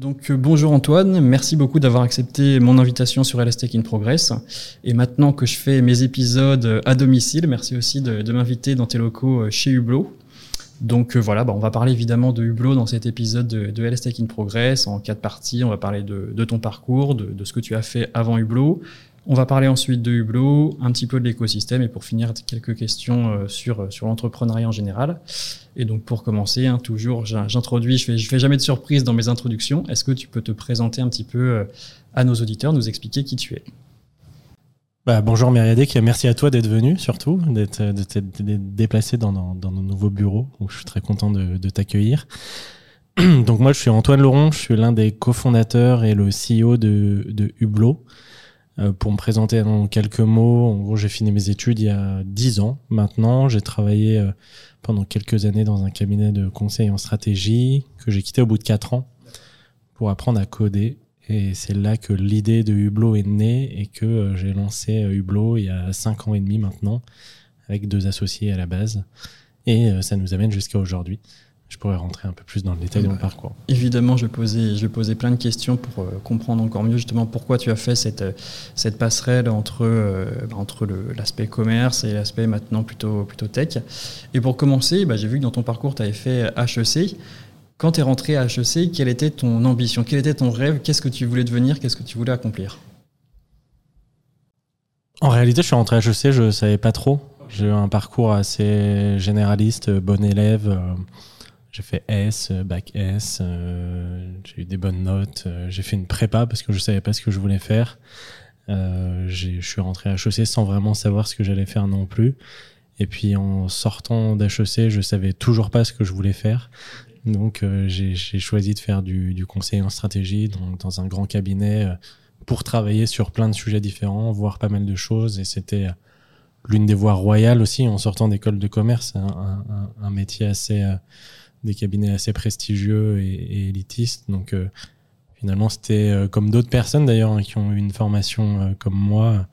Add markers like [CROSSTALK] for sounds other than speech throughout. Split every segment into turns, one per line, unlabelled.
Donc euh, bonjour Antoine, merci beaucoup d'avoir accepté mon invitation sur Tech in Progress. Et maintenant que je fais mes épisodes à domicile, merci aussi de, m'inviter dans tes locaux euh, chez Hublot. Donc euh, voilà, bah, on va parler évidemment de Hublot dans cet épisode de, de in Progress en quatre parties. On va parler de, ton parcours, de, de, ce que tu as fait avant Hublot, on va parler ensuite de Hublot, un petit peu de l'écosystème et pour finir quelques questions euh, sur, euh, sur l'entrepreneuriat en général. Et donc pour commencer, hein, toujours j'introduis, je fais, fais jamais de surprise dans mes introductions. Est-ce que tu peux te présenter un petit peu euh, à nos auditeurs, nous expliquer qui tu es?
Bah, bonjour Myriadek, merci à toi d'être venu surtout, d'être déplacé dans, nos nouveaux bureaux je suis très content de, de t'accueillir. [CLEARS THROAT] Donc moi je suis Antoine Laurent, je suis l'un des cofondateurs et le CEO de, de Hublot. Euh, pour me présenter en quelques mots, en gros, j'ai fini mes études il y a dix ans maintenant. J'ai travaillé euh, pendant quelques années dans un cabinet de conseil en stratégie que j'ai quitté au bout de quatre ans pour apprendre à coder. Et c'est là que l'idée de Hublot est née et que euh, j'ai lancé Hublot il y a cinq ans et demi maintenant avec deux associés à la base. Et ça nous amène jusqu'à aujourd'hui je pourrais rentrer un peu plus dans le détail de mon parcours.
Évidemment, je poser, je poser plein de questions pour euh, comprendre encore mieux justement pourquoi tu as fait cette, euh, cette passerelle entre, euh, entre l'aspect commerce et l'aspect maintenant plutôt, plutôt tech. Et pour commencer, bah, j'ai vu que dans ton parcours, tu avais fait HEC. Quand tu es rentré à HEC, quelle était ton ambition? Quel était ton rêve? Qu'est-ce que tu voulais devenir? Qu'est-ce que tu voulais accomplir?
En réalité, je suis rentré à HEC, je ne savais pas trop. J'ai eu un parcours assez généraliste, bon élève. J'ai fait S, euh, bac S, euh, j'ai eu des bonnes notes. Euh, j'ai fait une prépa parce que je savais pas ce que je voulais faire. je suis rentré à HEC sans vraiment savoir ce que j'allais faire non plus. Et puis en sortant d'HEC, je savais toujours pas ce que je voulais faire. Donc j'ai choisi de faire du, du, conseil en stratégie donc dans un grand cabinet pour travailler sur plein de sujets différents, voir pas mal de choses. Et c'était l'une des voies royales aussi en sortant d'école de commerce, un, un, un métier assez des cabinets assez prestigieux et, élitistes. Donc euh, finalement, c'était euh, comme d'autres personnes d'ailleurs hein, qui ont eu une formation euh, comme moi,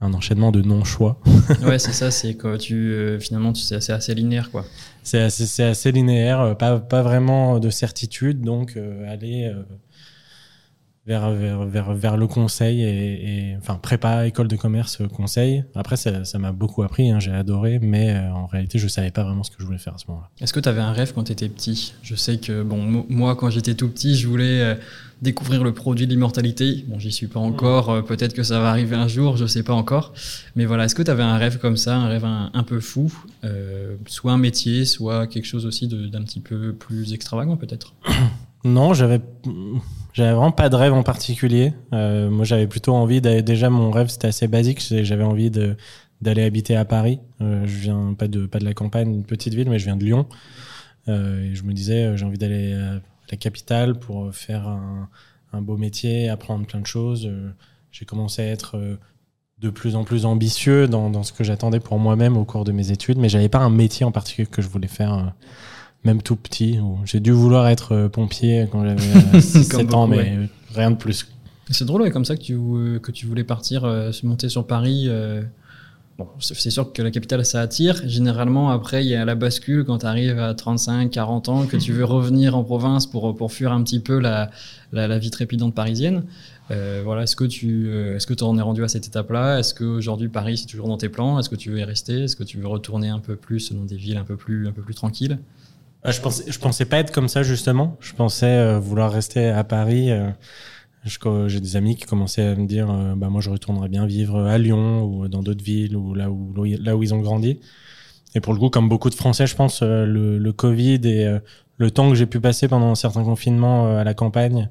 un enchaînement de non-choix. [LAUGHS]
ouais, c'est ça, [LAUGHS] c'est quoi tu finalement tu c'est assez, linéaire quoi.
C'est assez, assez, linéaire, pas, pas vraiment de certitude, donc aller vers, vers, vers, le conseil et, enfin prépa, école de commerce, conseil. Après, ça, m'a beaucoup appris, hein, j'ai adoré, mais euh, en réalité, je savais pas vraiment ce que je voulais faire à ce moment-là.
Est-ce que tu avais un rêve quand tu étais petit? Je sais que, bon, moi, quand j'étais tout petit, je voulais euh, découvrir le produit de l'immortalité. Bon, j'y suis pas encore, euh, peut-être que ça va arriver un jour, je sais pas encore. Mais voilà, est-ce que tu avais un rêve comme ça, un rêve un, un peu fou Soit un métier, soit quelque chose aussi d'un petit peu plus extravagant, peut-être? [CLEARS THROAT]
Non, j'avais vraiment pas de rêve en particulier. Euh, moi, j'avais plutôt envie d'aller. Déjà, mon rêve c'était assez basique. J'avais envie d'aller habiter à Paris. Euh, je viens pas de la campagne, une petite ville, mais je viens de Lyon. Euh, et je me disais, j'ai envie d'aller à la capitale pour faire un, beau métier, apprendre plein de choses. J'ai commencé à être de plus en plus ambitieux dans, dans ce que j'attendais pour moi-même au cours de mes études, mais j'avais pas un métier en particulier que je voulais faire même tout petit. J'ai dû vouloir être euh, pompier quand j'avais 7 euh, [LAUGHS] ans, mais rien de plus.
C'est drôle, comme ça que tu, euh, que tu voulais partir, se monter sur Paris. Bon, c'est sûr que la capitale, ça attire. Généralement, après, il y a la bascule quand tu arrives à 35, 40 ans, que tu veux [LAUGHS] revenir en province pour, pour fuir un petit peu la, la, vie trépidante parisienne. voilà, est-ce que tu est-ce que en es rendu à cette étape-là? Est-ce qu'aujourd'hui Paris c'est toujours dans tes plans? Est-ce que tu veux y rester? Est-ce que tu veux retourner un peu plus dans des villes un peu plus un peu plus tranquilles?
Je pensais, je pensais pas être comme ça justement. Je pensais euh, vouloir rester à Paris. Euh, j'ai des amis qui commençaient à me dire, euh, bah moi je retournerais bien vivre à Lyon ou dans d'autres villes ou là où là où ils ont grandi. Et pour le coup, comme beaucoup de Français, je pense le, le Covid et le temps que j'ai pu passer pendant certains confinements à la campagne,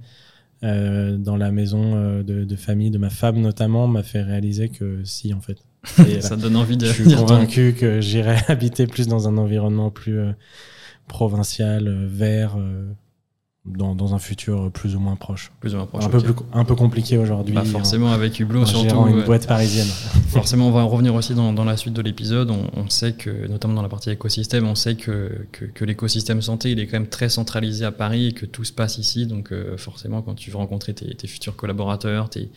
dans la maison de, de, famille de ma femme notamment, m'a fait réaliser que si en fait. [LAUGHS]
ça donne envie de.
Je suis convaincu que j'irai [LAUGHS] habiter plus dans un environnement plus provincial, euh, vert, euh, dans, dans, un futur plus ou moins proche.
Plus ou moins proche.
Un, peu, plus, un peu compliqué aujourd'hui.
Bah forcément, avec Hublot, surtout.
une boîte parisienne. [LAUGHS]
forcément, on va revenir aussi dans, dans la suite de l'épisode. On, on, sait que, notamment dans la partie écosystème, on sait que, que, que l'écosystème santé, il est quand même très centralisé à Paris et que tout se passe ici. Donc, euh, forcément, quand tu veux rencontrer tes, tes futurs collaborateurs, tes,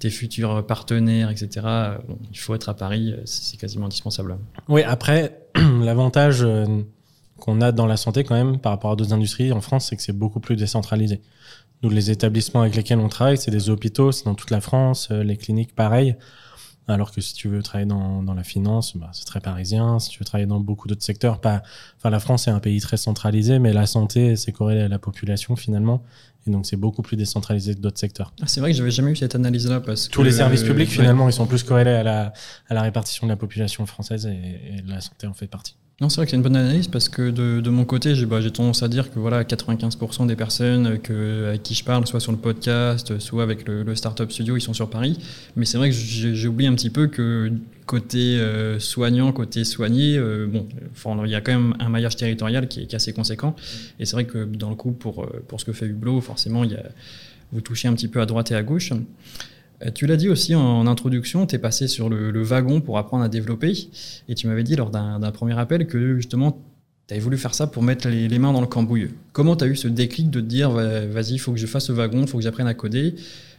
tes, futurs partenaires, etc., il faut être à Paris. C'est quasiment indispensable.
Oui, après, [CLEARS THROAT] l'avantage qu'on a dans la santé quand même par rapport à d'autres industries en France, c'est que c'est beaucoup plus décentralisé. Nous, les établissements avec lesquels on travaille, c'est des hôpitaux, c'est dans toute la France, euh, les cliniques, pareil. Alors que si tu veux travailler dans, dans la finance, bah, c'est très parisien. Si tu veux travailler dans beaucoup d'autres secteurs, pas. Enfin, la France est un pays très centralisé, mais la santé, c'est corrélé à la population finalement. Et donc, c'est beaucoup plus décentralisé que d'autres secteurs.
Ah, c'est vrai que j'avais jamais eu cette analyse-là parce
Tous les services publics, finalement, ils sont plus corrélés à la, à la répartition de la population française et, et la santé en fait partie.
Non, c'est vrai que c'est une bonne analyse parce que de, mon côté, j'ai bah, tendance à dire que voilà, 95% des personnes que, avec qui je parle, soit sur le podcast, soit avec le, Startup Studio, ils sont sur Paris. Mais c'est vrai que j'ai oublié un petit peu que côté euh, soignant, côté soigné, euh, bon, il y a quand même un maillage territorial qui est, qui est assez conséquent. Et c'est vrai que dans le coup, pour, pour ce que fait Hublot, forcément, y a, vous touchez un petit peu à droite et à gauche. Euh, Tu l'as dit aussi en introduction, tu es passé sur le, wagon pour apprendre à développer. Et tu m'avais dit lors d'un premier appel que justement, tu avais voulu faire ça pour mettre les, mains dans le cambouis. Comment tu as eu ce déclic de te dire, vas-y, il faut que je fasse ce wagon, il faut que j'apprenne à coder?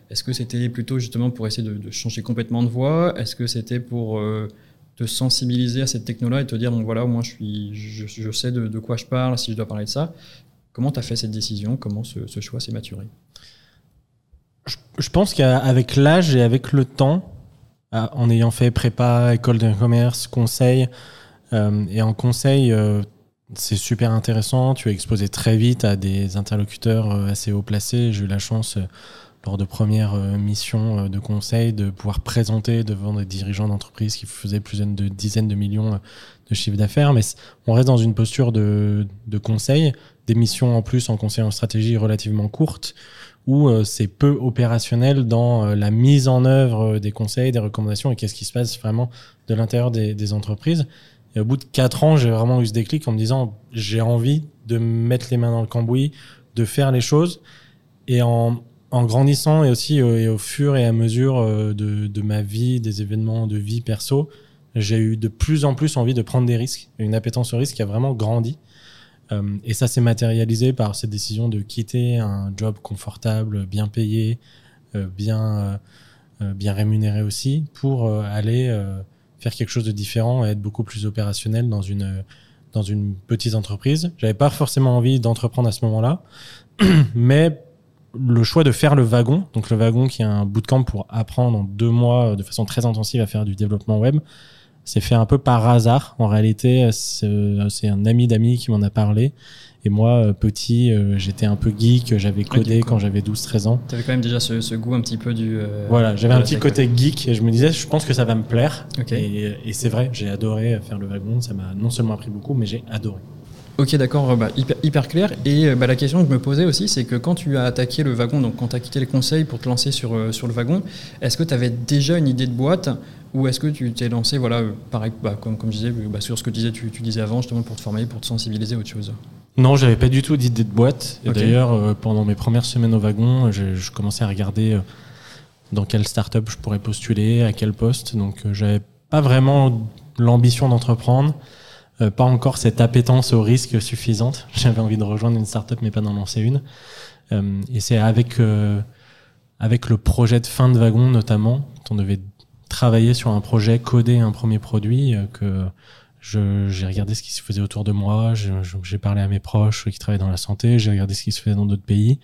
Est-ce que c'était plutôt justement pour essayer de, changer complètement de voie? Est-ce que c'était pour euh, te sensibiliser à cette techno-là et te dire, bon voilà, moi je, suis, je, sais de, quoi je parle, si je dois parler de ça? Comment tu as fait cette décision? Comment ce choix s'est maturé?
Je pense qu'avec l'âge et avec le temps, en ayant fait prépa, école de commerce, conseil, euh, et en conseil, euh, c'est super intéressant. Tu es exposé très vite à des interlocuteurs euh, assez haut placés. J'ai eu la chance, euh, lors de premières euh, missions de conseil, de pouvoir présenter devant des dirigeants d'entreprises qui faisaient plus de dizaines de millions de chiffre d'affaires. Mais on reste dans une posture de, de conseil, des missions en plus en conseil en stratégie relativement courtes où euh, c'est peu opérationnel dans euh, la mise en œuvre des conseils, des recommandations et qu'est-ce qui se passe vraiment de l'intérieur des, entreprises. Et au bout de quatre ans, j'ai vraiment eu ce déclic en me disant j'ai envie de mettre les mains dans le cambouis, de faire les choses. Et en, grandissant et aussi euh, et au fur et à mesure de, de ma vie, des événements de vie perso, j'ai eu de plus en plus envie de prendre des risques. Une appétence au risque qui a vraiment grandi. Euh, et ça s'est matérialisé par cette décision de quitter un job confortable, bien payé, euh, bien, euh, bien rémunéré aussi, pour aller faire quelque chose de différent et être beaucoup plus opérationnel dans une, dans une petite entreprise. J'avais pas forcément envie d'entreprendre à ce moment-là, [CLEARS THROAT] mais le choix de faire le wagon, donc le wagon qui est un bootcamp pour apprendre en deux mois de façon très intensive à faire du développement web, c'est fait un peu par hasard. En réalité, c'est un ami d'amis qui m'en a parlé. Et moi, petit, euh, j'étais un peu geek, j'avais codé quand j'avais 12-13 ans.
Tu avais quand même déjà ce, ce, goût un petit peu du...
Euh, voilà, j'avais un petit côté geek et je me disais, je pense que ça va me plaire. Okay. Et, et c'est vrai, j'ai adoré faire le wagon. Ça m'a non seulement appris beaucoup, mais j'ai adoré.
Ok, d'accord, bah, hyper, hyper, clair. Et bah, la question que je me posais aussi, c'est que quand tu as attaqué le wagon, donc quand tu as quitté le conseil pour te lancer sur, euh, sur le wagon, est-ce que tu avais déjà une idée de boîte ou est-ce que tu t'es lancé, voilà, pareil, bah, comme, comme je disais, sur ce que tu disais, tu, tu, disais avant, justement pour te former, pour te sensibiliser à autre chose?
Non, j'avais pas du tout d'idée de boîte. Et okay. d'ailleurs, euh, pendant mes premières semaines au wagon, je, je commençais à regarder euh, dans quelle startup je pourrais postuler, à quel poste. Donc, euh, j'avais pas vraiment l'ambition d'entreprendre. Euh, pas encore cette appétence au risque suffisante. [LAUGHS] J'avais envie de rejoindre une startup, mais pas d'en lancer une. Euh, et c'est avec euh, avec le projet de fin de wagon notamment, on devait travailler sur un projet, coder un premier produit, que j'ai regardé ce qui se faisait autour de moi, j'ai parlé à mes proches qui travaillent dans la santé, j'ai regardé ce qui se faisait dans d'autres pays,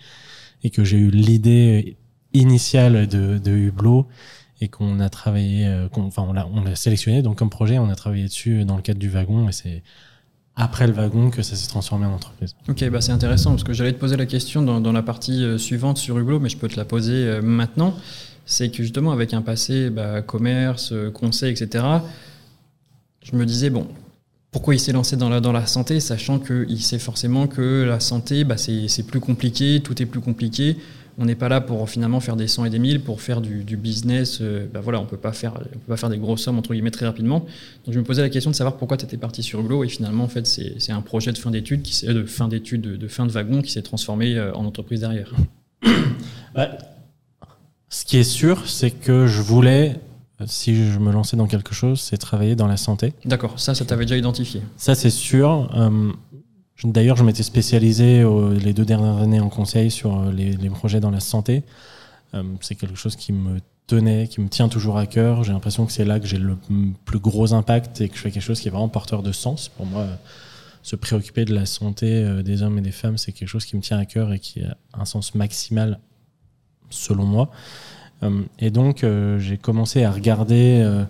et que j'ai eu l'idée initiale de, de Hublot et qu'on a travaillé, euh, enfin on l'a, on l'a sélectionné donc comme projet, on a travaillé dessus dans le cadre du wagon et c'est après le wagon que ça s'est transformé en entreprise.
Ok, bah c'est intéressant parce que j'allais te poser la question dans, la partie euh, suivante sur Hublot, mais je peux te la poser euh, maintenant. C'est que justement avec un passé bah, commerce, conseil, etc. Je me disais bon, pourquoi il s'est lancé dans la, dans la santé, sachant qu'il sait forcément que la santé, bah, c'est plus compliqué, tout est plus compliqué on n'est pas là pour finalement faire des 100 et des 1000 pour faire du, du business. Euh, ben voilà, on on peut pas faire des grosses sommes entre guillemets très rapidement. Donc je me posais la question de savoir pourquoi tu étais parti sur Glow et finalement en fait c'est un projet de fin d'études qui de fin d'études de, de, fin de wagon qui s'est transformé euh, en entreprise derrière.
Ouais. [COUGHS] Ce qui est sûr, c'est que je voulais si je me lançais dans quelque chose, c'est travailler dans la santé.
D'accord, ça, ça t'avait déjà identifié.
Ça, c'est sûr. Euh, D'ailleurs, je m'étais spécialisé euh, les deux dernières années en conseil sur euh, les, projets dans la santé. Euh, c'est quelque chose qui me tenait, qui me tient toujours à cœur. J'ai l'impression que c'est là que j'ai le plus gros impact et que je fais quelque chose qui est vraiment porteur de sens. Pour moi, se préoccuper de la santé euh, des hommes et des femmes, c'est quelque chose qui me tient à cœur et qui a un sens maximal, selon moi. Euh, et donc, euh, j'ai commencé à regarder euh,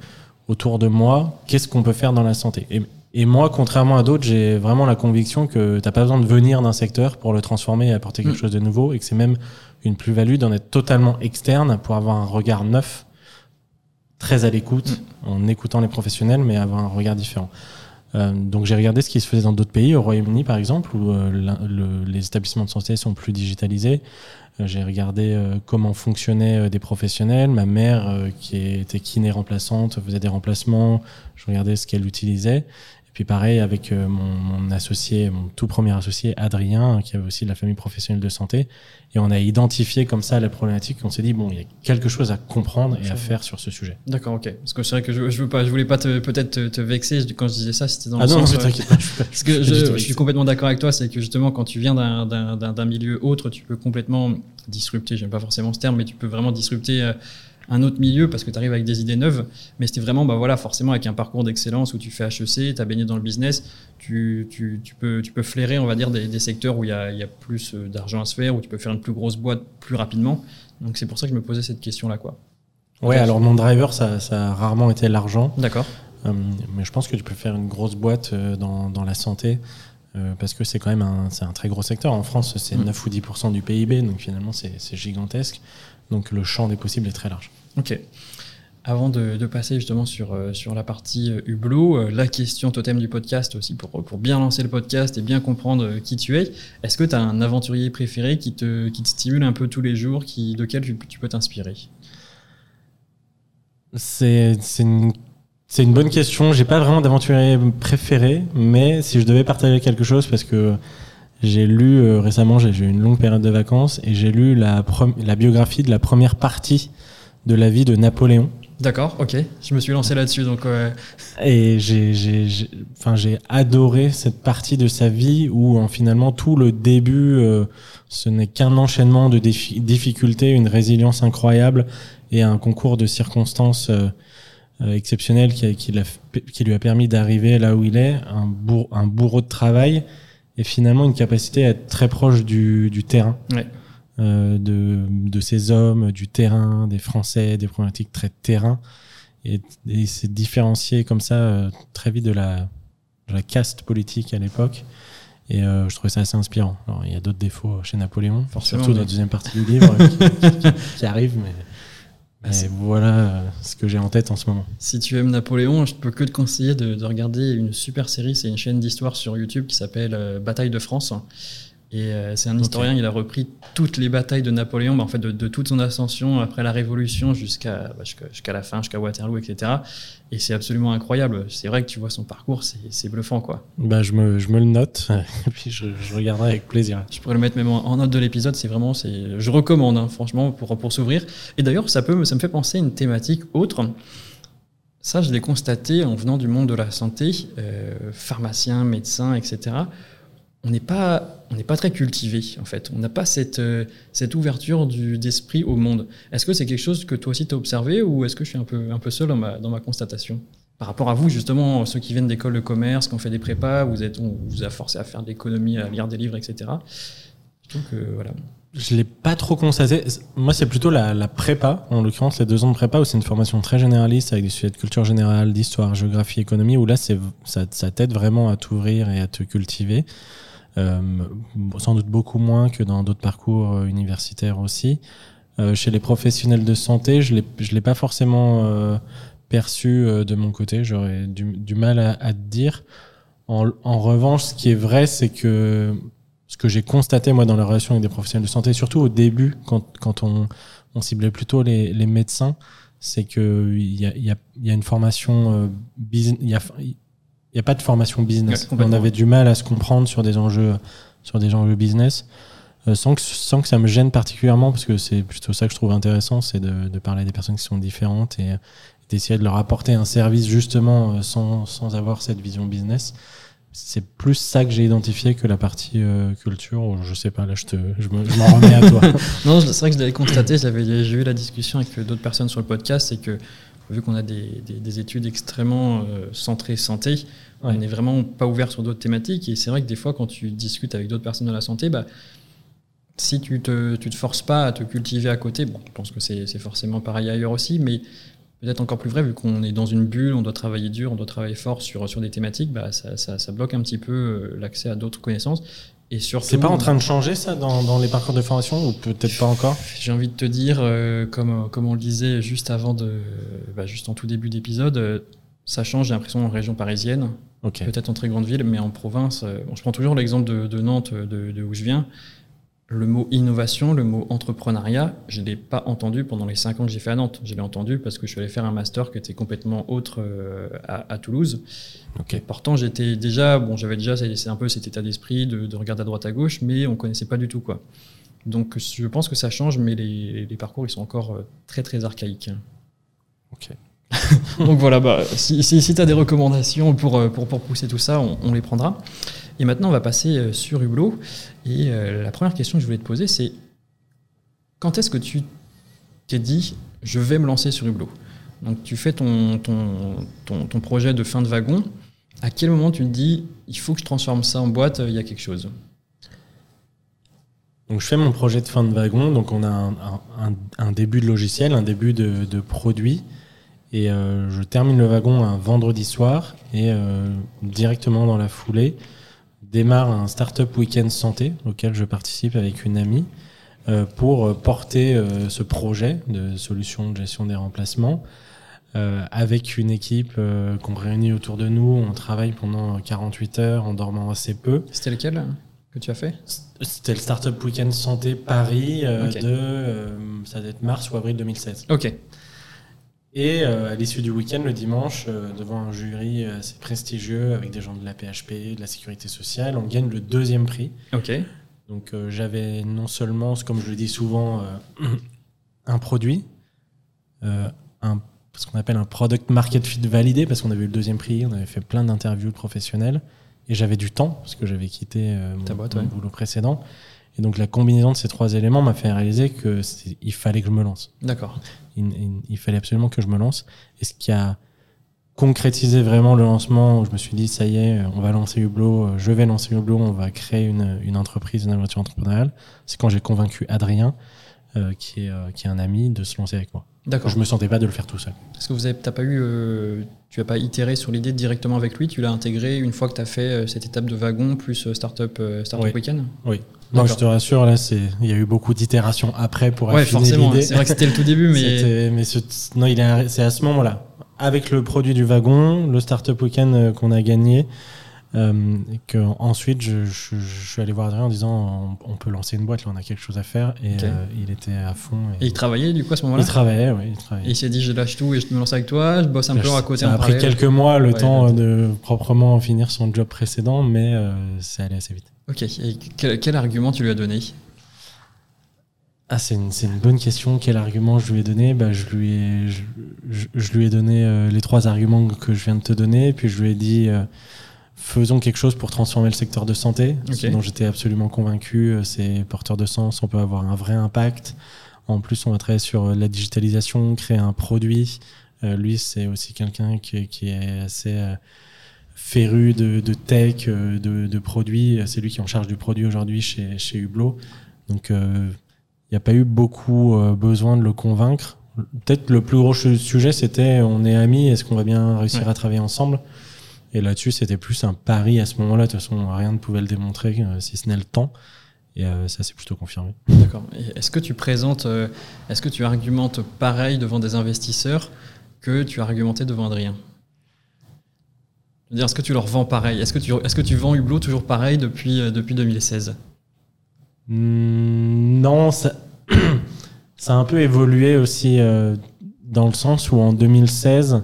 autour de moi qu'est-ce qu'on peut faire dans la santé. Et moi, contrairement à d'autres, j'ai vraiment la conviction que t'as pas besoin de venir d'un secteur pour le transformer et apporter quelque
Mm.
chose de nouveau, et que c'est même une plus-value d'en être totalement externe pour avoir un regard neuf, très à l'écoute, en écoutant les professionnels, mais avoir un regard différent. Euh, donc j'ai regardé ce qui se faisait dans d'autres pays, au Royaume-Uni par exemple, où euh, le- les établissements de santé sont plus digitalisés. Euh, j'ai regardé comment fonctionnaient des professionnels. Ma mère, qui était kiné remplaçante, faisait des remplacements. Je regardais ce qu'elle utilisait. Puis pareil avec euh, mon, mon associé, mon tout premier associé, Adrien, qui avait aussi de la famille professionnelle de santé. Et on a identifié comme ça la problématique. On s'est dit, bon, il y a quelque chose à comprendre et à faire sur ce sujet.
D'accord, ok. Parce que c'est vrai que je, je veux pas, je voulais pas peut-être te, te vexer quand je disais ça, c'était dans
Ah
le
non,
sens.
mais
euh,
t'inquiète pas, je suis pas-
Parce que
je suis
je, complètement d'accord avec toi, c'est que justement quand tu viens d'un milieu autre, tu peux complètement disrupter, j'aime pas forcément ce terme, mais tu peux vraiment disrupter euh, un autre milieu parce que tu arrives avec des idées neuves. Mais c'était vraiment, bah voilà, forcément avec un parcours d'excellence où tu fais HEC, tu as baigné dans le business, tu, tu, tu, peux, tu peux flairer, on va dire, des, des secteurs où il y a, y a plus euh, d'argent à se faire, où tu peux faire une plus grosse boîte plus rapidement. Donc c'est pour ça que je me posais cette question-là, quoi.
Ouais, alors mon driver, ça, ça a rarement été l'argent.
D'accord.
Euh, mais je pense que tu peux faire une grosse boîte euh, dans, dans la santé euh, parce que c'est quand même un, un très gros secteur. En France, c'est
Mm.
9 ou 10% du PIB, donc finalement, c'est gigantesque. Donc le champ des possibles est très large.
Ok. Avant de, passer justement sur, euh, sur la partie euh, Hublot, euh, la question totem du podcast aussi, pour, pour bien lancer le podcast et bien comprendre qui tu es, est-ce que tu as un aventurier préféré qui te, qui te stimule un peu tous les jours, qui, de quel tu, peux t'inspirer?
C'est une, une bonne question. J'ai pas vraiment d'aventurier préféré, mais si je devais partager quelque chose, parce que j'ai lu récemment, j'ai eu une longue période de vacances et j'ai lu la, la biographie de la première partie de la vie de Napoléon.
D'accord, ok. Je me suis lancé là-dessus, donc euh,
Et j'ai, j'ai, enfin, j'ai adoré cette partie de sa vie où en, finalement tout le début, euh, ce n'est qu'un enchaînement de défi- difficultés, une résilience incroyable et un concours de circonstances euh, euh, exceptionnelles qui, qui, lui a permis d'arriver là où il est, un, un bourreau de travail et finalement une capacité à être très proche du, du terrain
ouais.
Euh, de, de ces hommes, du terrain, des Français, des problématiques très terrain. Et, et c'est différencié comme ça euh, très vite de la, de la caste politique à l'époque. Et euh, je trouvais ça assez inspirant. Alors, il y a d'autres défauts chez Napoléon,
Forcément,
surtout dans la deuxième partie du [LAUGHS] livre qui, qui- qui arrive. Mais,
Bah,
mais voilà ce que j'ai en tête en ce moment.
Si tu aimes Napoléon, je peux que te conseiller de, de regarder une super série. C'est une chaîne d'histoire sur YouTube qui s'appelle Bataille de France. Et euh, c'est un historien, il a repris toutes les batailles de Napoléon, bah, en fait de, de toute son ascension après la Révolution jusqu'à bah, la fin, jusqu'à Waterloo, etc. Et c'est absolument incroyable. C'est vrai que tu vois son parcours, c'est bluffant, quoi.
Bah, je, me, je me le note [LAUGHS] et puis je, je regarderai avec plaisir.
Je pourrais le mettre même en, en note de l'épisode. C'est vraiment, je recommande, hein, franchement, pour pour s'ouvrir. Et d'ailleurs, ça peut, ça me fait penser à une thématique autre. Ça, je l'ai constaté en venant du monde de la santé, euh, pharmacien, médecin, etc. On n'est pas, on pas très cultivé en fait. On n'a pas cette, euh, cette ouverture du, d'esprit au monde. Est-ce que c'est quelque chose que toi aussi tu as observé ou est-ce que je suis un peu, un peu seul dans ma, dans ma constatation? Par rapport à vous, justement, ceux qui viennent d'école de commerce, qui ont fait des prépas, vous êtes, on vous a forcé à faire de l'économie, à lire des livres, etc. Je trouve voilà.
Je l'ai pas trop constaté. Moi, c'est plutôt la, la prépa, en l'occurrence les deux ans de prépa, où c'est une formation très généraliste avec des sujets de culture générale, d'histoire, géographie, économie, où là, ça t'aide vraiment à t'ouvrir et à te cultiver. Euh, sans doute beaucoup moins que dans d'autres parcours euh, universitaires aussi. Euh, chez les professionnels de santé, je je l'ai pas forcément perçu de mon côté. J'aurais du, mal à, te dire. En, revanche, ce qui est vrai, c'est que ce que j'ai constaté moi dans la relation avec des professionnels de santé, surtout au début, quand, quand on, ciblait plutôt les, médecins, c'est que il y a, y, a, y a une formation business, il y a pas de formation business. on avait du mal à se comprendre sur des enjeux, sur des enjeux business, euh, sans que sans que ça me gêne particulièrement, parce que c'est plutôt ça que je trouve intéressant, c'est de, de parler à des personnes qui sont différentes et d'essayer de leur apporter un service justement euh, sans, sans avoir cette vision business c'est plus ça que j'ai identifié que la partie euh, culture. ou Je sais pas, là, je, te, je, me- je m'en remets à toi. [LAUGHS]
Non, c'est vrai que je l'avais constaté, j'avais j'ai eu la discussion avec d'autres personnes sur le podcast, c'est que vu qu'on a des, des, des, études extrêmement euh, centrées santé, on n'est vraiment pas ouvert sur d'autres thématiques. Et c'est vrai que des fois, quand tu discutes avec d'autres personnes de la santé, bah, si tu te, tu te forces pas à te cultiver à côté, bon, je pense que c'est forcément pareil ailleurs aussi, mais peut-être encore plus vrai, vu qu'on est dans une bulle, on doit travailler dur, on doit travailler fort sur, sur des thématiques, bah, ça, ça, ça bloque un petit peu euh, l'accès à d'autres connaissances. Et surtout,
c'est pas en train de changer ça dans, dans les parcours de formation ou peut-être pas encore?
J'ai envie de te dire, euh, comme, comme on le disait juste avant de, bah, juste en tout début d'épisode, euh, ça change. J'ai l'impression en région parisienne,
okay.
peut-être en très grande ville, mais en province. Euh, bon, je prends toujours l'exemple de, de, Nantes, de, de, où je viens. Le mot innovation, le mot entrepreneuriat, je ne l'ai pas entendu pendant les cinq ans que j'ai fait à Nantes. Je l'ai entendu parce que je suis allé faire un master qui était complètement autre euh, à, à, Toulouse.
Okay.
Pourtant, j'étais déjà, bon, j'avais déjà c'est un peu cet état d'esprit de, de, regarder à droite à gauche, mais on connaissait pas du tout quoi. Donc, je pense que ça change, mais les, les parcours ils sont encore euh, très très archaïques.
Ok. [LAUGHS]
Donc voilà, bah, si, si, si tu as des recommandations pour, pour, pour pousser tout ça, on, les prendra. Et maintenant, on va passer sur Hublot. Et euh, la première question que je voulais te poser, c'est quand est-ce que tu t'es dit, je vais me lancer sur Hublot? Donc, tu fais ton, ton, ton, projet de fin de wagon. À quel moment tu te dis, il faut que je transforme ça en boîte, il y a quelque chose?
Donc je fais mon projet de fin de wagon, donc on a un, début de logiciel, un début de produit, et euh, je termine le wagon un vendredi soir, et euh, directement dans la foulée, démarre un startup week-end santé auquel je participe avec une amie euh, pour porter ce projet de solution de gestion des remplacements avec une équipe qu'on réunit autour de nous. On travaille pendant 48 heures en dormant assez peu.
C'était lequel que tu as fait?
C'était le Startup Weekend Santé Paris okay. de ça doit être mars ou avril 2016.
Ok.
Et euh, à l'issue du week-end, le dimanche, euh, devant un jury assez prestigieux avec des gens de la PHP, de la sécurité sociale, on gagne le deuxième prix.
Ok.
Donc euh, j'avais non seulement, comme je le dis souvent, [CLEARS THROAT] un produit, un, ce qu'on appelle un product market fit validé, parce qu'on avait eu le deuxième prix, on avait fait plein d'interviews de professionnels, et j'avais du temps, parce que j'avais quitté mon,
boîte,
mon
ouais.
boulot précédent. Et donc la combinaison de ces trois éléments m'a fait réaliser que il fallait que je me lance.
D'accord.
Il, il, il, fallait absolument que je me lance. Et ce qui a concrétisé vraiment le lancement, je me suis dit ça y est, on va lancer Hublot, je vais lancer Hublot, on va créer une, une entreprise, une aventure entrepreneuriale. C'est quand j'ai convaincu Adrien, euh, qui, est, euh, qui est un ami, de se lancer avec moi.
D'accord.
Je me sentais pas de le faire tout seul.
Est-ce que vous avez, t'as pas eu, euh, tu as pas itéré sur l'idée directement avec lui, tu l'as intégré une fois que tu as fait euh, cette étape de wagon plus startup, startup
oui.
week-end?
Oui. Non, je te rassure, là, c'est, il y a eu beaucoup d'itérations après pour
ouais,
affiner
forcément.
l'idée.
C'est vrai que c'était le tout début, mais.
mais ce, non, il est, c'est à ce moment-là, avec le produit du wagon, le startup week-end qu'on a gagné, euh, que ensuite je, je, je, suis allé voir Adrien en disant on, on, peut lancer une boîte, là, on a quelque chose à faire, et
okay.
euh, il était à fond.
Et, et, il travaillait du coup à ce moment-là.
Il travaillait, oui. Il, travaillait.
et il s'est dit je lâche tout et je me lance avec toi, je bosse un peu à côté.
Ça a pris quelques mois le ouais, temps de proprement finir son job précédent, mais euh, c'est allé assez vite.
Ok. Et quel, quel argument tu lui as donné?
Ah, c'est une, une, bonne question. Quel argument je lui ai donné? Bah, je, lui ai, je, je, je lui ai donné euh, les trois arguments que je viens de te donner, puis je lui ai dit euh, faisons quelque chose pour transformer le secteur de santé,
okay.
dont j'étais absolument convaincu. Euh, c'est porteur de sens, on peut avoir un vrai impact. En plus, on va travailler sur la digitalisation, créer un produit. Euh, lui, c'est aussi quelqu'un qui, qui, est assez euh, féru de, de tech, de, de, produits. C'est lui qui est en charge du produit aujourd'hui chez, chez Hublot. Donc, euh, il n'y a pas eu beaucoup euh, besoin de le convaincre. Peut-être le plus gros sujet, c'était on est amis, est-ce qu'on va bien réussir ouais. à travailler ensemble? Et là-dessus, c'était plus un pari à ce moment-là. De toute façon, rien ne pouvait le démontrer, euh, si ce n'est le temps. Et euh, ça s'est plutôt confirmé.
D'accord. Est-ce que tu présentes, euh, est-ce que tu argumentes pareil devant des investisseurs que tu as argumenté devant Adrien? Est-ce que tu leur vends pareil? Est-ce que, tu, est que tu vends Hublot toujours pareil depuis, depuis 2016
Mmh, non, ça, [CLEARS THROAT] ça, a un peu évolué aussi dans le sens où en 2016,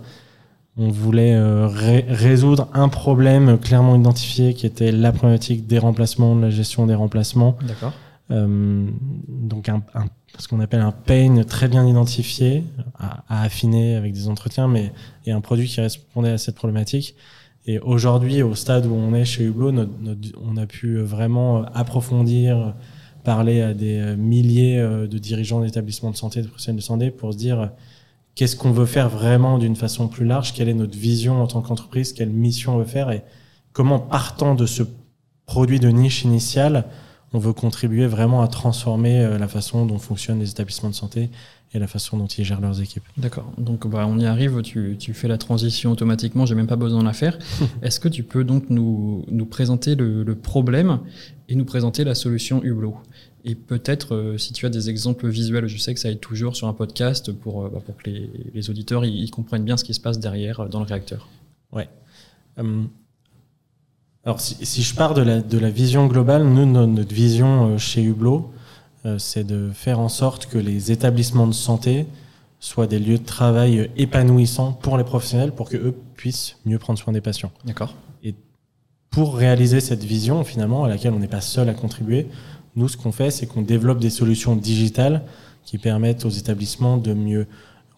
on voulait euh, ré résoudre un problème clairement identifié qui était la problématique des remplacements, de la gestion des remplacements.
D'accord.
Euh, donc un, un, ce qu'on appelle un pain très bien identifié, à, à, affiner avec des entretiens, mais et un produit qui répondait à cette problématique. Et aujourd'hui, au stade où on est chez Hublot, notre, notre, on a pu vraiment approfondir, parler à des milliers de dirigeants d'établissements de santé, de professionnels de santé, pour se dire qu'est-ce qu'on veut faire vraiment d'une façon plus large, quelle est notre vision en tant qu'entreprise, quelle mission on veut faire? Et comment partant de ce produit de niche initial, on veut contribuer vraiment à transformer euh, la façon dont fonctionnent les établissements de santé et la façon dont ils gèrent leurs équipes?
D'accord. Donc bah, on y arrive, tu, tu fais la transition automatiquement, j'ai même pas besoin de la faire. [LAUGHS] Est-ce que tu peux donc nous, nous présenter le, le, problème et nous présenter la solution Hublot? Et peut-être euh, si tu as des exemples visuels, je sais que ça aide toujours sur un podcast pour, euh, bah, pour que les, les auditeurs ils, ils, comprennent bien ce qui se passe derrière euh, dans le réacteur.
Ouais. Hum, alors si, si, je pars de la, de la vision globale, nous, notre vision chez Hublot, c'est de faire en sorte que les établissements de santé soient des lieux de travail épanouissants pour les professionnels pour que eux puissent mieux prendre soin des patients.
D'accord.
Et pour réaliser cette vision, finalement, à laquelle on n'est pas seul à contribuer, nous, ce qu'on fait, c'est qu'on développe des solutions digitales qui permettent aux établissements de mieux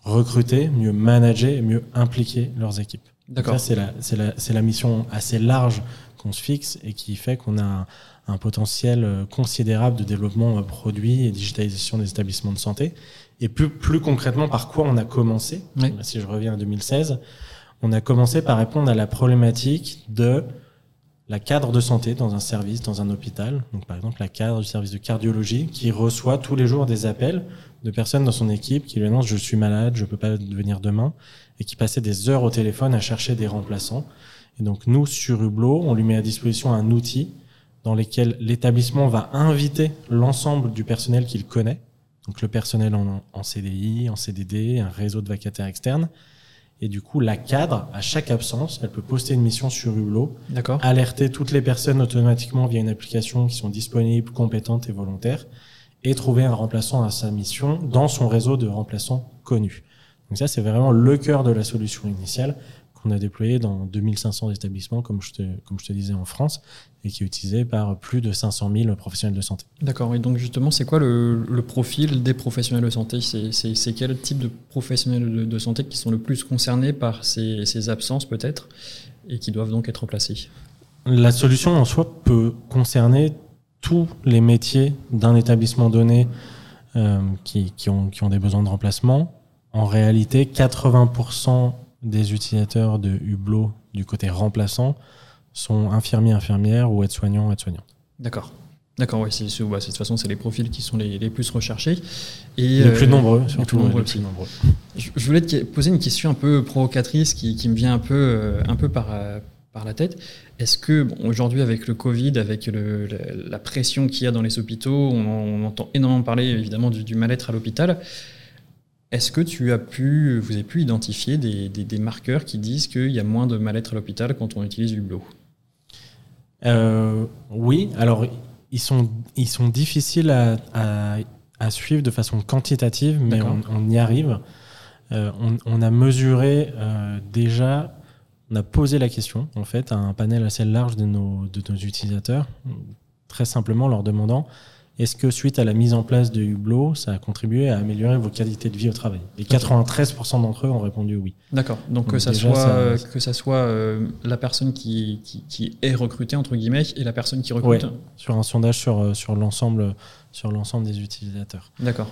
recruter, mieux manager et mieux impliquer leurs équipes.
D'accord.
Ça, c'est la, la, la mission assez large qu'on se fixe et qui fait qu'on a un, un potentiel considérable de développement produit et digitalisation des établissements de santé. Et plus, plus concrètement, par quoi on a commencé?
Oui.
Si je reviens à 2016, on a commencé par répondre à la problématique de la cadre de santé dans un service, dans un hôpital. Donc, par exemple, la cadre du service de cardiologie qui reçoit tous les jours des appels de personnes dans son équipe qui lui annoncent je suis malade, je peux pas venir demain, et qui passaient des heures au téléphone à chercher des remplaçants. Et donc, nous, sur Hublot, on lui met à disposition un outil dans lesquels l'établissement va inviter l'ensemble du personnel qu'il connaît, donc le personnel en, en, CDI, en CDD, un réseau de vacataires externes. Et du coup, la cadre, à chaque absence, elle peut poster une mission sur Hublot, alerter toutes les personnes automatiquement via une application qui sont disponibles, compétentes et volontaires, et trouver un remplaçant à sa mission dans son réseau de remplaçants connus. Donc ça, c'est vraiment le cœur de la solution initiale qu'on a déployé dans 2500 établissements, comme je, te, comme je te disais, en France, et qui est utilisé par plus de 500 000 professionnels de santé.
D'accord. Et donc, justement, c'est quoi le, le, profil des professionnels de santé? C'est quel type de professionnels de, de, santé qui sont le plus concernés par ces, ces absences, peut-être, et qui doivent donc être remplacés
La solution en soi peut concerner tous les métiers d'un établissement donné euh, qui, qui, ont, qui ont des besoins de remplacement. En réalité, 80% des utilisateurs de Hublot du côté remplaçant sont infirmiers, infirmières ou aides-soignants, aides-soignantes.
D'accord. D'accord, oui, c'est, bah, de toute façon, c'est les profils qui sont les, les plus recherchés.
Et, les plus nombreux, surtout. Les plus nombreux.
Les plus nombreux. Je, je, voulais te poser une question un peu provocatrice qui, qui me vient un peu, euh, un peu par, euh, par la tête. Est-ce que, bon, aujourd'hui, avec le Covid, avec le, la, la, pression qu'il y a dans les hôpitaux, on, on entend énormément parler, évidemment, du, du mal-être à l'hôpital. Est-ce que tu as pu, vous avez pu identifier des, des, des marqueurs qui disent qu'il y a moins de mal-être à l'hôpital quand on utilise Hublot
euh, Oui, alors ils sont, ils sont difficiles à, à, à suivre de façon quantitative, mais on, on, y arrive. Euh, on, on, a mesuré euh, déjà, on a posé la question en fait à un panel assez large de nos, de nos utilisateurs, très simplement leur demandant est-ce que suite à la mise en place de Hublot, ça a contribué à améliorer vos qualités de vie au travail? Et 93% d'entre eux ont répondu oui.
D'accord. Donc, Donc, que ça déjà, soit, que ça soit euh, la personne qui, qui, qui, est recrutée, entre guillemets, et la personne qui recrute
ouais, Sur un sondage sur, sur l'ensemble des utilisateurs.
D'accord.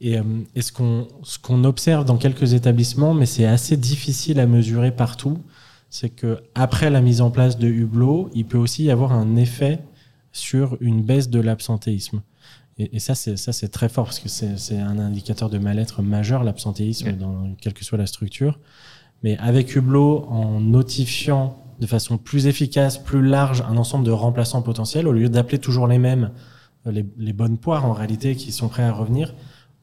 Et, euh, et ce qu'on qu observe dans quelques établissements, mais c'est assez difficile à mesurer partout, c'est que après la mise en place de Hublot, il peut aussi y avoir un effet sur une baisse de l'absentéisme. Et, et, ça, c'est très fort parce que c'est un indicateur de mal-être majeur, l'absentéisme, dans quelle que soit la structure. Mais avec Hublot, en notifiant de façon plus efficace, plus large, un ensemble de remplaçants potentiels, au lieu d'appeler toujours les mêmes, euh, les, les, bonnes poires en réalité, qui sont prêts à revenir,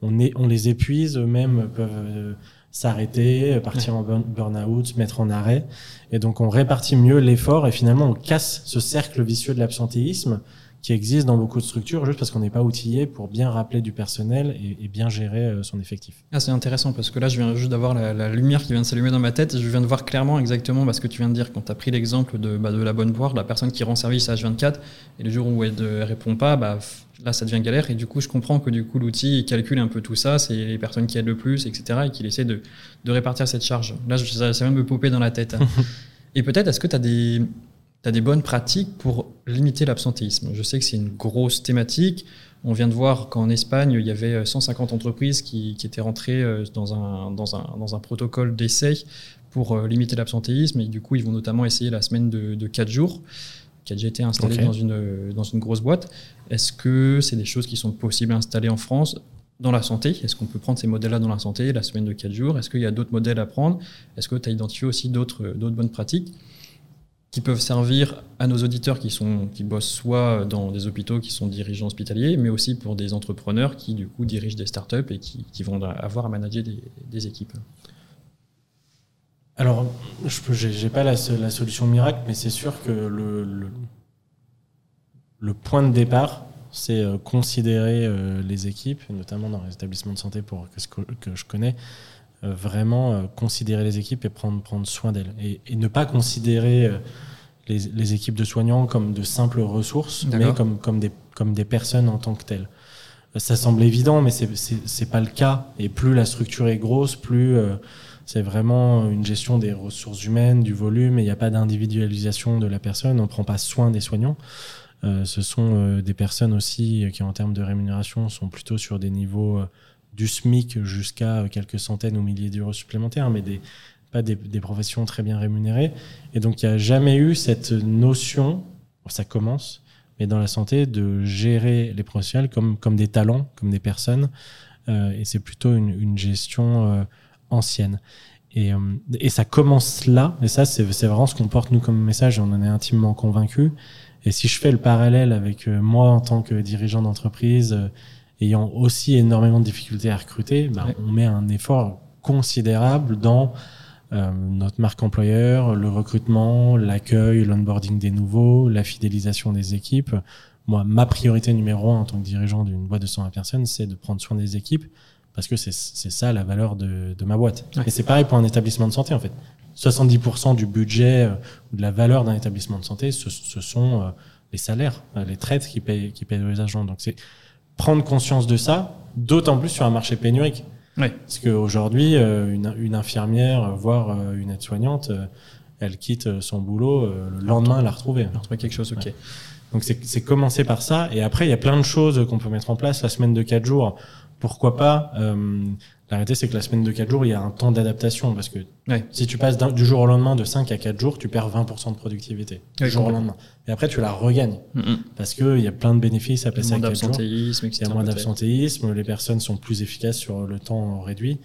on, est, on les épuise, eux-mêmes peuvent euh, s'arrêter, partir ouais. en burn-out, se mettre en arrêt. Et donc on répartit mieux l'effort et finalement on casse ce cercle vicieux de l'absentéisme qui existe dans beaucoup de structures juste parce qu'on n'est pas outillé pour bien rappeler du personnel et, et bien gérer euh, son effectif.
Ah, c'est intéressant parce que là, je viens juste d'avoir la, la, lumière qui vient de s'allumer dans ma tête. Je viens de voir clairement exactement bah, ce que tu viens de dire quand tu as pris l'exemple de, bah, de la bonne poire, la personne qui rend service à H24 et le jour où elle ne répond pas, bah, là, ça devient galère. Et du coup, je comprends que du coup, l'outil calcule un peu tout ça. C'est les personnes qui aident le plus, etc. et qu'il essaie de, de répartir cette charge. Là, ça, ça vient de me popper dans la tête. [LAUGHS] et peut-être, est-ce que tu as des tu as des bonnes pratiques pour limiter l'absentéisme? Je sais que c'est une grosse thématique. On vient de voir qu'en Espagne, il y avait 150 entreprises qui, étaient rentrées dans un, dans un, dans un protocole d'essai pour limiter l'absentéisme. Et du coup, ils vont notamment essayer la semaine de, de 4 jours qui a déjà été installé dans, une, dans une grosse boîte. Est-ce que c'est des choses qui sont possibles à installer en France dans la santé? Est-ce qu'on peut prendre ces modèles-là dans la santé, la semaine de 4 jours? Est-ce qu'il y a d'autres modèles à prendre? Est-ce que tu as identifié aussi d'autres bonnes pratiques qui peuvent servir à nos auditeurs qui, sont, qui bossent soit dans des hôpitaux qui sont dirigeants hospitaliers, mais aussi pour des entrepreneurs qui du coup dirigent des startups et qui, qui vont avoir à manager des, des équipes?
Alors, je n'ai pas la, solution miracle, mais c'est sûr que le, le, point de départ, c'est euh, considérer euh, les équipes, notamment dans les établissements de santé pour que, que je connais, euh, vraiment considérer les équipes et prendre, prendre soin d'elles. Et, ne pas considérer les, les, équipes de soignants comme de simples ressources, mais comme, comme, des, comme des personnes en tant que telles. Ça semble évident, mais c'est n'est pas le cas. Et plus la structure est grosse, plus c'est vraiment une gestion des ressources humaines, du volume, et il n'y a pas d'individualisation de la personne, on ne prend pas soin des soignants. Euh, ce sont euh, des personnes aussi qui, en termes de rémunération, sont plutôt sur des niveaux euh, du SMIC jusqu'à quelques centaines ou milliers d'euros supplémentaires, mais pas des, professions très bien rémunérées. Et donc, il n'y a jamais eu cette notion, ça commence, mais dans la santé, de gérer les professionnels comme, comme des talents, comme des personnes. et c'est plutôt une gestion ancienne. Et, euh, et, ça commence là, et ça, c'est vraiment ce qu'on porte nous comme message, et on en est intimement convaincu. Et si je fais le parallèle avec euh, moi en tant que dirigeant d'entreprise, euh, ayant aussi énormément de difficultés à recruter, bah, on met un effort considérable dans notre marque employeur, le recrutement, l'accueil, l'onboarding des nouveaux, la fidélisation des équipes. Moi, ma priorité numéro un en tant que dirigeant d'une boîte de 120 personnes, c'est de prendre soin des équipes parce que c'est ça la valeur de, de ma boîte. Et c'est pareil pour un établissement de santé en fait. 70% du budget euh, ou de la valeur d'un établissement de santé, ce, ce sont euh, les salaires, euh, les traites qui payent, qui payent les agents. Donc c'est prendre conscience de ça, d'autant plus sur un marché pénurique. Ouais. Parce qu'aujourd'hui, une, une, infirmière, voire une aide-soignante, elle quitte son boulot, le lendemain, elle l'a retrouvée. Elle a
retrouvé quelque chose, ok.
Donc c'est commencer par ça. Et après, il y a plein de choses qu'on peut mettre en place. La semaine de 4 jours, pourquoi pas euh, La réalité, c'est que la semaine de 4 jours, il y a un temps d'adaptation parce que si tu passes du jour au lendemain de 5 à 4 jours, tu perds 20% de productivité du jour au lendemain. Et après, tu la regagnes parce qu'il y a plein de bénéfices à passer à 4 jours. Il y a moins d'absentéisme, les personnes sont plus efficaces sur le temps réduit.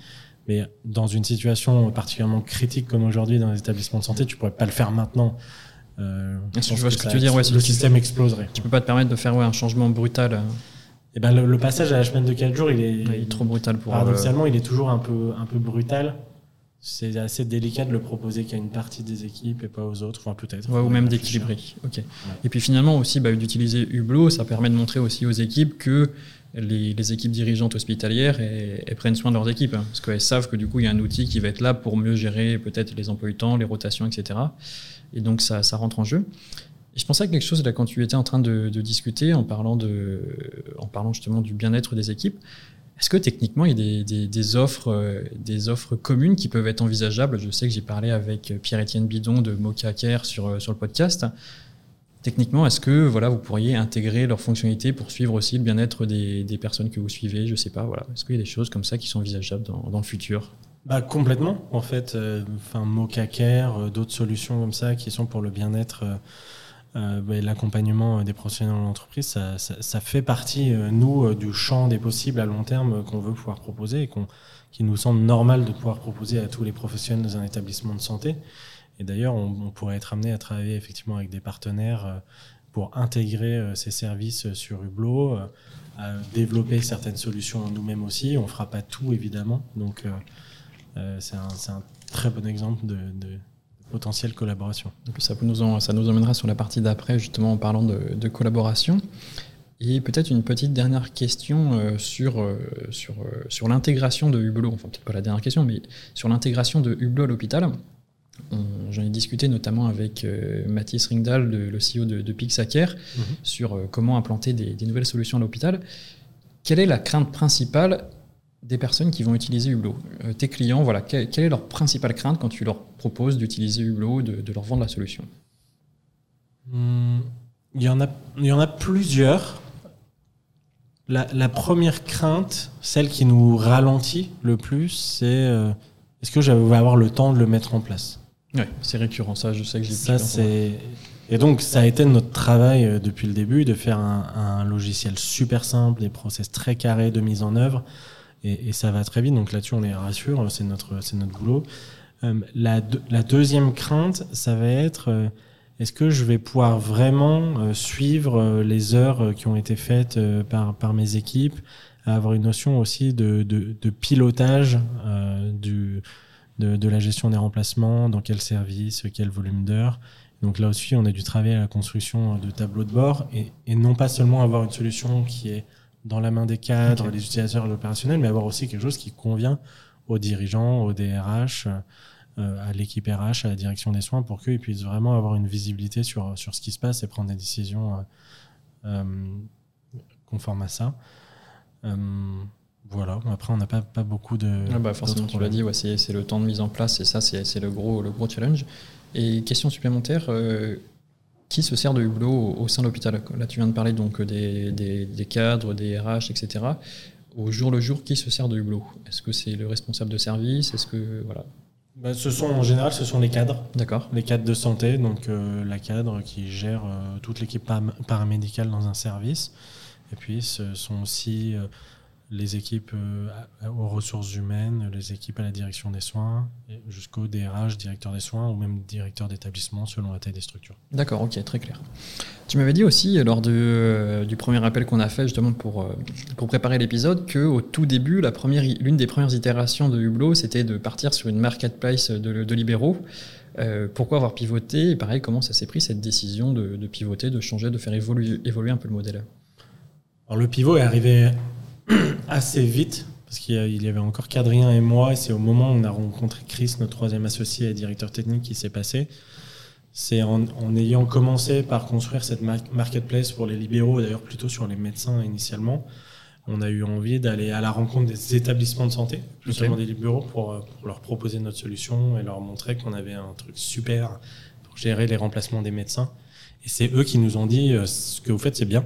Mais dans une situation particulièrement critique comme aujourd'hui dans les établissements de santé, tu pourrais pas le faire maintenant.
Euh, je vois ce que, tu veux dire,
le système exploserait.
Tu peux pas te permettre de faire un changement brutal. Euh.
Et eh ben le, passage à la semaine de 4 jours, il est,
trop brutal pour.
Paradoxalement, il est toujours un peu un peu brutal. C'est assez délicat de le proposer qu'à une partie des équipes et pas aux autres, enfin peut-être.
ou même d'équilibrer. Ok. Et puis finalement aussi, bah, d'utiliser Hublot, ça permet de montrer aussi aux équipes que les, les équipes dirigeantes hospitalières elles, prennent soin de leurs équipes, hein, parce qu'elles savent que du coup il y a un outil qui va être là pour mieux gérer peut-être les emplois du temps, les rotations, etc. Et donc ça, ça rentre en jeu je pensais à quelque chose là quand tu étais en train de, discuter en parlant, de, en parlant justement du bien-être des équipes. Est-ce que techniquement il y a des, offres, euh, des offres communes qui peuvent être envisageables? Je sais que j'ai parlé avec Pierre-Étienne Bidon de Mocha Care sur, euh, sur le podcast. Techniquement, est-ce que voilà, vous pourriez intégrer leurs fonctionnalités pour suivre aussi le bien-être des, personnes que vous suivez? Je sais pas. Voilà. Est-ce qu'il y a des choses comme ça qui sont envisageables dans, dans le futur?
Bah, complètement, en fait. Euh, enfin, Mocha Care, d'autres solutions comme ça qui sont pour le bien-être euh, bah, l'accompagnement des professionnels dans l'entreprise, ça, fait partie, euh, nous, euh, du champ des possibles à long terme qu'on veut pouvoir proposer et qu'on, qui nous semble normal de pouvoir proposer à tous les professionnels dans un établissement de santé. Et d'ailleurs, on, pourrait être amené à travailler effectivement avec des partenaires pour intégrer ces services sur Hublot, à développer certaines solutions nous-mêmes aussi. On fera pas tout, évidemment. Donc, c'est un, très bon exemple de potentielle collaboration.
ça, nous ça nous emmènera sur la partie d'après, justement en parlant de, collaboration. Et peut-être une petite dernière question euh, sur, euh, sur, euh, sur l'intégration de Hublot, enfin peut-être pas la dernière question, mais sur l'intégration de Hublot à l'hôpital. J'en ai discuté notamment avec Mathis Ringdal, le, CEO de, de Pixacare, mhm. sur comment implanter des, des nouvelles solutions à l'hôpital. Quelle est la crainte principale des personnes qui vont utiliser Hublot. Euh, tes clients, voilà, quelle, est leur principale crainte quand tu leur proposes d'utiliser Hublot, de, de, leur vendre la solution?
Hmm, il, y en a, il y en a plusieurs. La, la première crainte, celle qui nous ralentit le plus, c'est euh, est-ce que je vais avoir le temps de le mettre en place?
Ouais, c'est récurrent, ça, je sais que j'ai
Ça, c'est. Et donc, ça a été notre travail euh, depuis le début de faire un, un logiciel super simple, des process très carrés de mise en œuvre. Et, ça va très vite. Donc là-dessus, on les rassure, c'est notre, c'est notre boulot. Euh, la, de- la deuxième crainte, ça va être euh, est-ce que je vais pouvoir vraiment euh, suivre les heures qui ont été faites par, par mes équipes, avoir une notion aussi de, de, pilotage du, de, de la gestion des remplacements, dans quel service, quel volume d'heures. Donc là aussi, on a dû travailler à la construction de tableaux de bord et, et non pas seulement avoir une solution qui est dans la main des cadres,
Ok.
des utilisateurs, l'opérationnel, mais avoir aussi quelque chose qui convient aux dirigeants, aux DRH, euh, à l'équipe RH, à la direction des soins, pour qu'ils puissent vraiment avoir une visibilité sur, sur ce qui se passe et prendre des décisions euh, euh, conformes à ça. Voilà. Après, on n'a pas, pas beaucoup de.
Ah bah forcément, tu l'as dit, ouais, c'est le temps de mise en place, et ça, c'est c'est le gros, le gros challenge. Et question supplémentaire, euh, qui se sert de Hublot au, sein de l'hôpital Là, tu viens de parler donc des, des, des cadres, des RH, etc. Au jour le jour, qui se sert de Hublot? Est-ce que c'est le responsable de service? Est-ce que voilà
Bah, ce sont en général, ce sont les cadres.
D'accord.
Les cadres de santé, donc euh, la cadre qui gère euh, toute l'équipe param- paramédicale dans un service. Et puis ce sont aussi euh, les équipes euh, aux ressources humaines, les équipes à la direction des soins, jusqu'au DRH, directeur des soins, ou même directeur d'établissement selon la taille des structures.
D'accord, ok, très clair. Tu m'avais dit aussi, euh, lors de, euh, du premier appel qu'on a fait justement pour, pour préparer l'épisode, qu'au tout début, la première, l'une des premières itérations de Hublot, c'était de partir sur une marketplace de, de libéraux. Euh, pourquoi avoir pivoté? Et pareil, comment ça s'est pris cette décision de, de pivoter, de changer, de faire évoluer, évoluer un peu le modèle?
Alors le pivot est arrivé [CLEARS THROAT] assez vite, parce qu'il y avait encore qu'Adrien et moi, et c'est au moment où on a rencontré Chris, notre troisième associé et directeur technique, qui s'est passé. C'est en, en ayant commencé par construire cette mar- marketplace pour les libéraux, et d'ailleurs plutôt sur les médecins initialement, on a eu envie d'aller à la rencontre des établissements de santé, plus
Ok.
seulement des libéraux, pour, euh, pour leur proposer notre solution et leur montrer qu'on avait un truc super pour gérer les remplacements des médecins. Et c'est eux qui nous ont dit euh, ce que vous faites, c'est bien.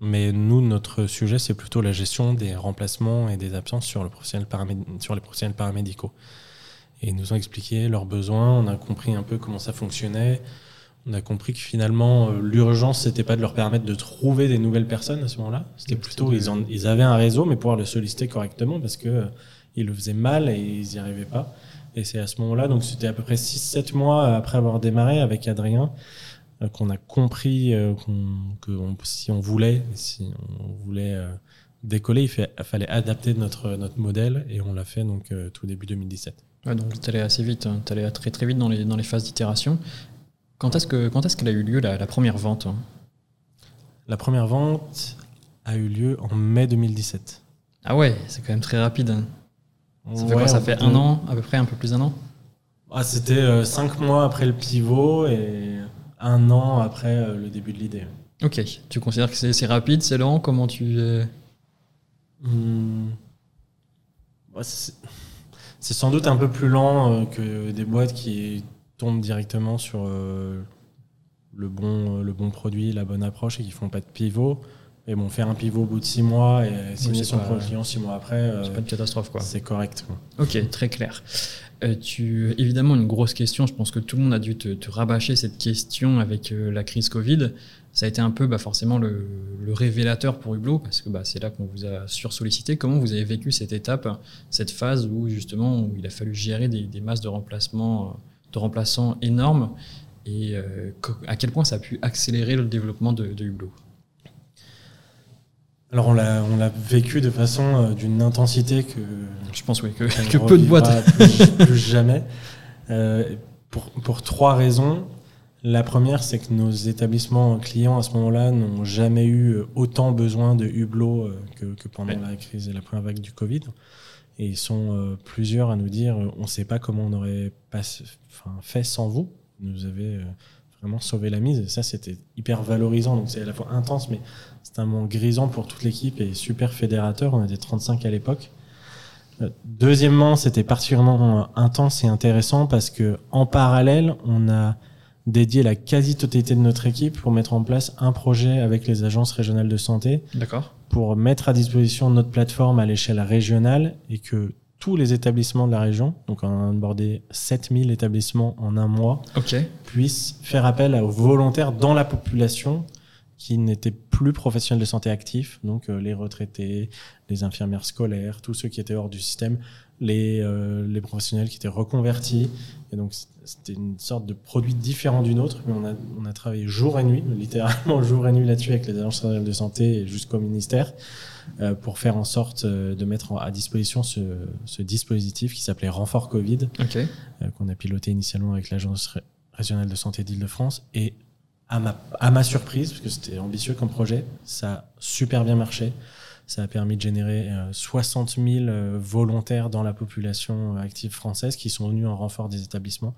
Mais nous, notre sujet, c'est plutôt la gestion des remplacements et des absences sur, le professionnel sur les professionnels paramédicaux. Et ils nous ont expliqué leurs besoins, on a compris un peu comment ça fonctionnait. On a compris que finalement, euh, l'urgence, c'était pas de leur permettre de trouver des nouvelles personnes à ce moment-là. C'était plutôt, ils, en- ils avaient un réseau, mais pouvoir le solliciter correctement parce que euh, ils le faisaient mal et ils n'y arrivaient pas. Et c'est à ce moment-là, donc c'était à peu près 6-7 mois après avoir démarré avec Adrien, qu'on a compris euh, qu'on- que on- si on voulait, si on voulait euh, décoller, il fait- fallait adapter notre, notre modèle et on l'a fait donc euh, tout début 2017.
Ouais, donc tu allais assez vite, tu allais très très vite dans les, dans les phases d'itération. Quand est-ce que- quand est-ce qu'elle a eu lieu la, la première vente hein?
La première vente a eu lieu en mai 2017.
Ah ouais, c'est quand même très rapide. hein. Ça fait quoi Ça fait un an, à peu près, un peu plus d'un an?
Ah, C'était euh, cinq mois après le pivot et un an après euh, le début de l'idée.
Ok, tu considères que c'est rapide, c'est lent? Comment tu...
Hmm. Ouais, c'est sans doute un peu plus lent euh, que des boîtes qui tombent directement sur euh, le, bon, le bon produit, la bonne approche et qui font pas de pivot. Mais bon, faire un pivot au bout de six mois et signer
c'est
son client six mois après,
C'est pas une catastrophe, quoi.
c'est correct. quoi.
Ok, très clair. Euh, évidemment, une grosse question, je pense que tout le monde a dû te, rabâcher cette question avec euh, la crise Covid. Ça a été un peu bah, forcément le, révélateur pour Hublot, parce que bah, c'est là qu'on vous a sursollicité. Comment vous avez vécu cette étape, cette phase où justement où il a fallu gérer des, masses de, remplacements, de remplaçants énormes et euh, à quel point ça a pu accélérer le développement de, de Hublot?
Alors on l'a on l'a vécu de façon euh, d'une intensité que
Je pense oui, que, peu de boîtes.
plus, plus jamais. Euh, pour, pour trois raisons. La première, c'est que nos établissements clients à ce moment-là n'ont jamais eu autant besoin de Hublot euh, que, que pendant
Ouais.
la crise et la première vague du Covid. Et ils sont euh, plusieurs à nous dire euh, on ne sait pas comment on aurait pas, enfin, fait sans vous. Vous nous avez euh, vraiment sauvé la mise. Et ça, c'était hyper valorisant. Donc c'est à la fois intense, mais c'est un moment grisant pour toute l'équipe et super fédérateur. On était 35 à l'époque. Euh, Deuxièmement, c'était particulièrement euh, intense et intéressant parce que en parallèle, on a dédié la quasi-totalité de notre équipe pour mettre en place un projet avec les agences régionales de santé
D'accord.
pour mettre à disposition notre plateforme à l'échelle régionale et que tous les établissements de la région, donc on a abordé 7000 établissements en un mois,
Ok.
puissent faire appel aux volontaires dans la population qui n'étaient plus professionnels de santé actifs, donc euh, les retraités, les infirmières scolaires, tous ceux qui étaient hors du système, les, euh, les professionnels qui étaient reconvertis. Et donc c'était une sorte de produit différent d'une autre, mais on a, on a travaillé jour et nuit, littéralement [LAUGHS] jour et nuit là-dessus avec les agences de santé et jusqu'au ministère, pour faire en sorte euh, de mettre à disposition ce, ce dispositif qui s'appelait Renfort Covid, euh, qu'on a piloté initialement avec l'Agence ré- régionale de santé d'Île-de-France. Et à ma, à ma surprise, parce que c'était ambitieux comme projet, ça a super bien marché. Ça a permis de générer euh, 60 000 euh, volontaires dans la population euh, active française qui sont venus en renfort des établissements.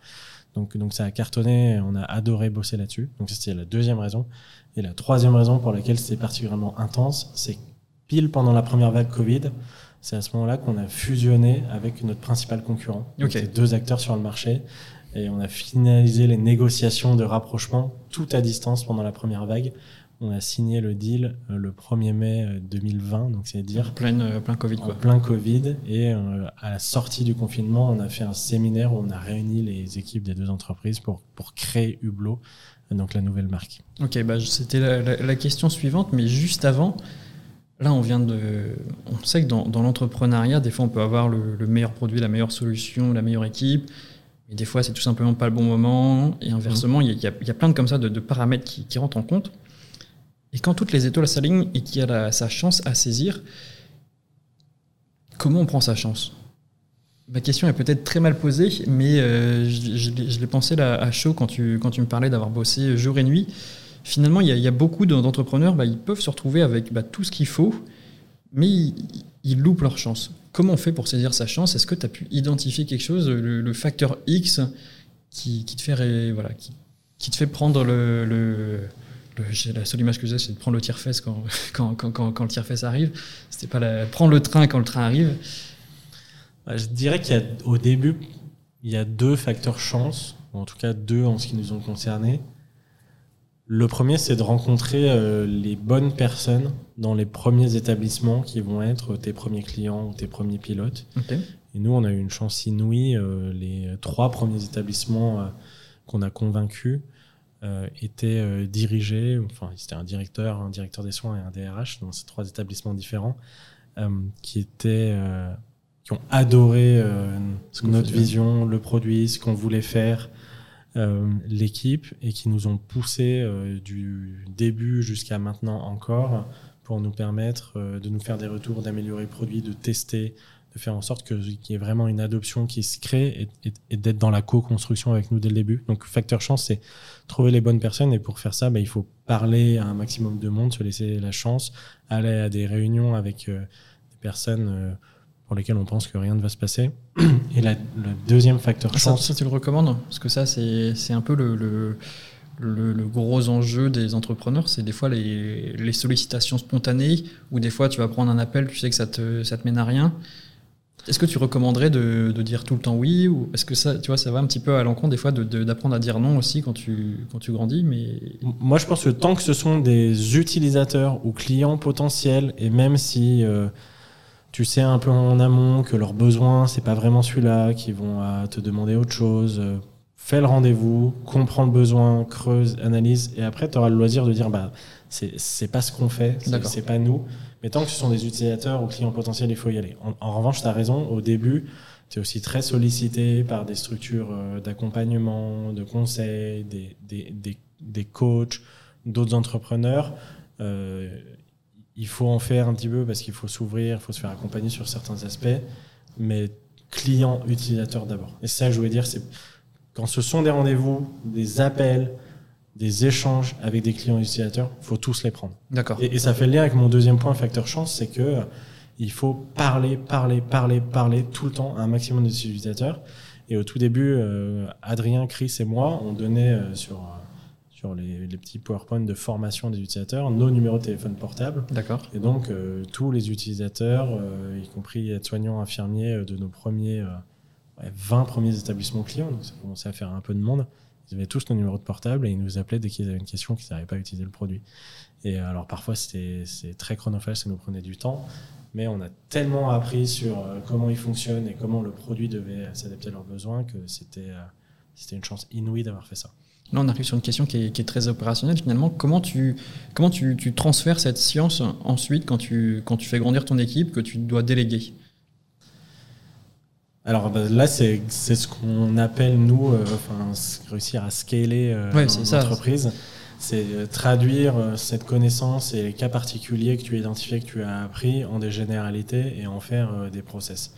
Donc, donc ça a cartonné, on a adoré bosser là-dessus. Donc c'était la deuxième raison. Et la troisième raison pour laquelle c'était particulièrement intense, c'est pile pendant la première vague Covid, c'est à ce moment-là qu'on a fusionné avec notre principal concurrent. Donc,
Ok.
c'est deux acteurs sur le marché. Et on a finalisé les négociations de rapprochement tout à distance pendant la première vague. On a signé le deal euh, le 1er mai euh, 2020, donc c'est dire
Plein, euh, plein Covid,
en
quoi.
plein Covid. Et euh, à la sortie du confinement, on a fait un séminaire où on a réuni les équipes des deux entreprises pour, pour créer Hublot, euh, donc la nouvelle marque.
Ok, bah, c'était la, la- la question suivante, mais juste avant, là on vient de... On sait que dans, l'entrepreneuriat, des fois on peut avoir le, le meilleur produit, la meilleure solution, la meilleure équipe, mais des fois c'est tout simplement pas le bon moment, et inversement, il y, a- plein de comme ça de, paramètres qui, rentrent en compte. Et quand toutes les étoiles s'alignent et qu'il y a sa chance à saisir, comment on prend sa chance? Ma question est peut-être très mal posée, mais euh, je, je l'ai- je l'ai pensé là à chaud quand tu, quand tu me parlais d'avoir bossé jour et nuit. Finalement, il y a, beaucoup de- d'entrepreneurs, bah, ils peuvent se retrouver avec bah, tout ce qu'il faut, mais ils, ils loupent leur chance. Comment on fait pour saisir sa chance? Est-ce que tu as pu identifier quelque chose, le, facteur X, qui, te fait, voilà, qui, te fait prendre le. le- la seule image que j'ai, c'est de prendre le tire-fesse quand, [LAUGHS] quand, quand, quand, le tire-fesse arrive. C'était pas la, prendre le train quand le train arrive.
Je dirais qu'il début, il y a deux facteurs chance, en tout cas deux en ce qui nous ont concernés. Le premier, c'est de rencontrer euh, les bonnes personnes dans les premiers établissements qui vont être tes premiers clients ou tes premiers pilotes. Et nous, on a eu une chance inouïe. euh, les trois premiers établissements euh, qu'on a convaincus étaient dirigés, enfin, c'était un directeur, un directeur des soins et un DRH, dans ces trois établissements différents, qui étaient, qui ont adoré notre vision, le produit, ce qu'on voulait faire, l'équipe, et qui nous ont poussé euh, du début jusqu'à maintenant encore pour nous permettre euh, de nous faire des retours, d'améliorer le produit, de tester, de faire en sorte qu'il y ait vraiment une adoption qui se crée et, d'être dans la co-construction avec nous dès le début. Donc, facteur chance, c'est trouver les bonnes personnes. Et pour faire ça, bah, il faut parler à un maximum de monde, se laisser la chance, aller à des réunions avec euh, des personnes euh, pour lesquelles on pense que rien ne va se passer. [CLEARS THROAT] Et la- le deuxième facteur
Ça,
chance,
ça, tu le recommandes Parce que ça, c'est un peu le, le, le- le gros enjeu des entrepreneurs. C'est des fois les, les sollicitations spontanées, ou des fois tu vas prendre un appel, tu sais que ça te, ça te mène à rien. Est-ce que tu recommanderais de, de dire tout le temps oui ou est-ce que ça, tu vois, ça va un petit peu à l'encontre des fois de- de- d'apprendre à dire non aussi quand tu, quand tu grandis mais...
Moi, je pense que tant que ce sont des utilisateurs ou clients potentiels, et même si euh, tu sais un peu en amont que leurs besoins, c'est pas vraiment celui-là, qu'ils vont euh, te demander autre chose, euh, fais le rendez-vous, comprends le besoin, creuse, analyse, et après, tu auras le loisir de dire, bah, c'est pas ce qu'on fait, c'est- pas nous. Mais tant que ce sont des utilisateurs ou clients potentiels, il faut y aller. En, en revanche, tu as raison, au début, tu es aussi très sollicité par des structures euh, d'accompagnement, de conseil, des, des, des, des coachs, d'autres entrepreneurs. Euh, il faut en faire un petit peu parce qu'il faut s'ouvrir, il faut se faire accompagner sur certains aspects, mais client, utilisateur d'abord. Et ça, je voulais dire, c'est quand ce sont des rendez-vous, des appels, des échanges avec des clients utilisateurs, il faut tous les prendre.
D'accord.
Et, et ça fait le lien avec mon deuxième point, facteur chance, c'est que euh, il faut parler, parler, parler, parler tout le temps à un maximum d'utilisateurs. Et au tout début, euh, Adrien, Chris et moi, on donnait euh, sur, sur les, les petits PowerPoint de formation des utilisateurs nos numéros de téléphone portable.
D'accord.
Et donc, euh, tous les utilisateurs, euh, y compris aides-soignants, infirmiers euh, de nos premiers euh, ouais, 20 premiers établissements clients, donc ça commençait à faire un peu de monde, Ils avaient tous nos numéros de portable et ils nous appelaient dès qu'ils avaient une question qu'ils n'arrivaient pas à utiliser le produit. Et alors parfois c'était très chronophage, ça nous prenait du temps, mais on a tellement appris sur comment il fonctionne et comment le produit devait s'adapter à leurs besoins que c'était c'était une chance inouïe d'avoir fait ça.
Là, on arrive sur une question qui est, très opérationnelle. Finalement, comment tu, comment tu, tu, transfères cette science ensuite quand tu, quand tu fais grandir ton équipe, que tu dois déléguer?
Alors bah, là, c'est ce qu'on appelle, nous, euh, réussir à scaler euh, l'entreprise. C'est euh, traduire cette connaissance et les cas particuliers que tu as identifiés, que tu as appris en des généralités et en faire des process.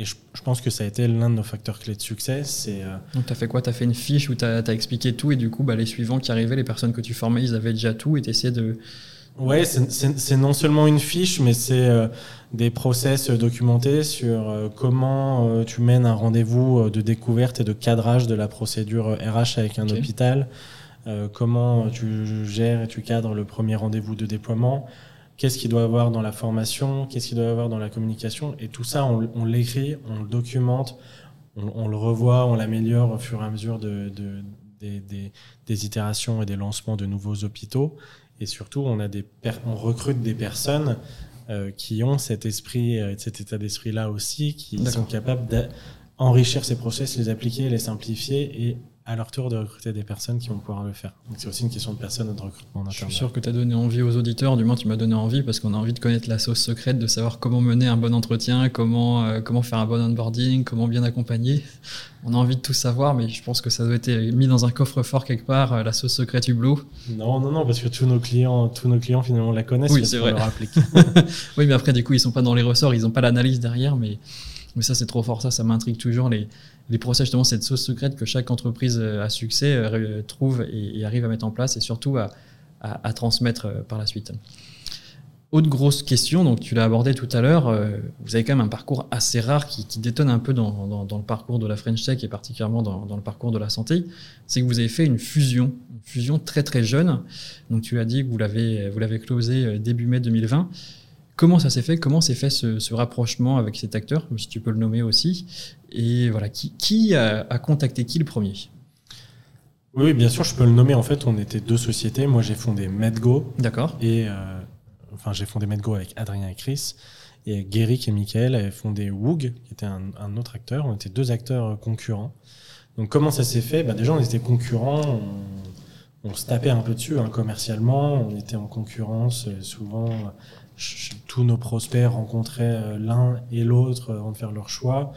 Et je, pense que ça a été l'un de nos facteurs clés de succès. C'est,
Donc, tu as fait quoi? Tu as fait une fiche où tu as, expliqué tout et du coup, bah, les suivants qui arrivaient, les personnes que tu formais, ils avaient déjà tout et tu essayais de.
Ouais, c'est non seulement une fiche, mais c'est des process documentés sur euh, comment euh, tu mènes un rendez-vous euh, de découverte et de cadrage de la procédure RH avec un hôpital, comment tu gères et tu cadres le premier rendez-vous de déploiement, qu'est-ce qu'il doit avoir dans la formation, qu'est-ce qu'il doit avoir dans la communication, et tout ça, on, l'écrit, on le documente, on, le revoit, on l'améliore au fur et à mesure de, des, des, itérations et des lancements de nouveaux hôpitaux. Et surtout, on, a des on recrute des personnes euh, qui ont cet esprit, euh, cet état d'esprit-là aussi, qui sont capables d'enrichir ces process, les appliquer, les simplifier et à leur tour de recruter des personnes qui vont pouvoir le faire. Donc c'est aussi une question de personnes et de recrutement.
Je suis sûr que tu as donné envie aux auditeurs, du moins tu m'as donné envie parce qu'on a envie de connaître la sauce secrète, de savoir comment mener un bon entretien, comment, euh, comment faire un bon onboarding, comment bien accompagner. On a envie de tout savoir, mais je pense que ça doit être mis dans un coffre-fort quelque part, euh, la sauce secrète Hublot.
Non, non, non, parce que tous nos clients, tous nos clients finalement la connaissent.
Oui, c'est vrai. [LAUGHS] oui, mais après du coup ils sont pas dans les ressorts, ils n'ont pas l'analyse derrière, mais mais ça, c'est trop fort. Ça, ça m'intrigue toujours. Les, les procès, justement, cette sauce secrète que chaque entreprise euh, à succès euh, trouve et, arrive à mettre en place et surtout à, transmettre euh, par la suite. Autre grosse question, donc tu l'as abordé tout à l'heure, vous avez quand même un parcours assez rare qui, détonne un peu dans, dans, le parcours de la French Tech et particulièrement dans, dans, le parcours de la santé, c'est que vous avez fait une fusion, une fusion très très jeune. Donc tu as dit que vous l'avez vous l'avez closé début mai 2020. Comment ça s'est fait Comment s'est fait ce, rapprochement avec cet acteur, si tu peux le nommer aussi Et voilà, qui, a, contacté qui le premier?
Oui, bien sûr, je peux le nommer. En fait, on était deux sociétés. Moi, j'ai fondé Medgo.
D'accord.
Et euh, enfin, j'ai fondé Medgo avec Adrien et Chris. Et Guéric et Michael avaient fondé Woog, qui était un, autre acteur. On était deux acteurs concurrents. Donc, comment ça s'est fait? Bah, Déjà, on était concurrents. On, se tapait un peu dessus hein, commercialement. On était en concurrence euh, souvent tous nos prospects rencontraient euh, l'un et l'autre avant de faire leur choix.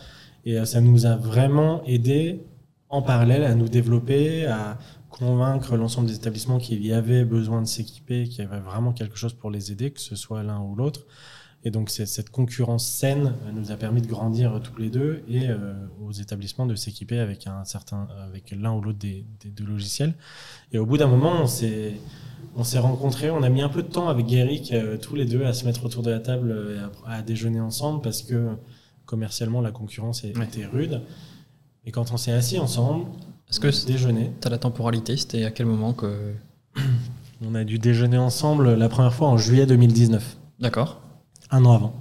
Et euh, ça nous a vraiment aidé en parallèle à nous développer, à convaincre l'ensemble des établissements qu'il y avait besoin de s'équiper, qu'il y avait vraiment quelque chose pour les aider, que ce soit l'un ou l'autre. Et donc cette concurrence saine nous a permis de grandir tous les deux et euh, aux établissements de s'équiper avec un certain, avec l'un ou l'autre des, des, logiciels. Et au bout d'un moment, on s'est on s'est rencontrés, on a mis un peu de temps avec Guéric, euh, tous les deux, à se mettre autour de la table et euh, à, déjeuner ensemble parce que commercialement, la concurrence était rude. Et quand on s'est assis ensemble,
est-ce que déjeuner Tu as la temporalité C'était à quel moment que. [CLEARS THROAT]
On a dû déjeuner ensemble la première fois en juillet 2019.
D'accord.
Un an avant.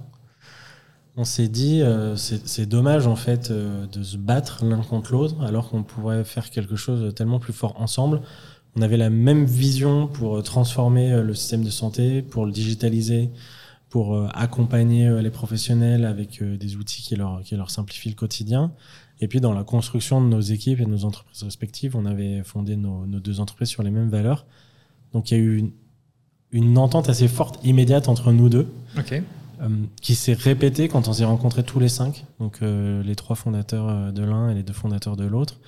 On s'est dit, euh, c'est dommage en fait de se battre l'un contre l'autre alors qu'on pourrait faire quelque chose de tellement plus fort ensemble on avait la même vision pour euh, transformer euh, le système de santé, pour le digitaliser, pour euh, accompagner les professionnels avec des outils qui leur, qui leur simplifient le quotidien. Et puis dans la construction de nos équipes et de nos entreprises respectives, on avait fondé nos, deux entreprises sur les mêmes valeurs. Donc il y a eu une, entente assez forte, immédiate entre nous deux, qui s'est répétée quand on s'est rencontrés tous les cinq, donc les trois fondateurs de l'un et les deux fondateurs de l'autre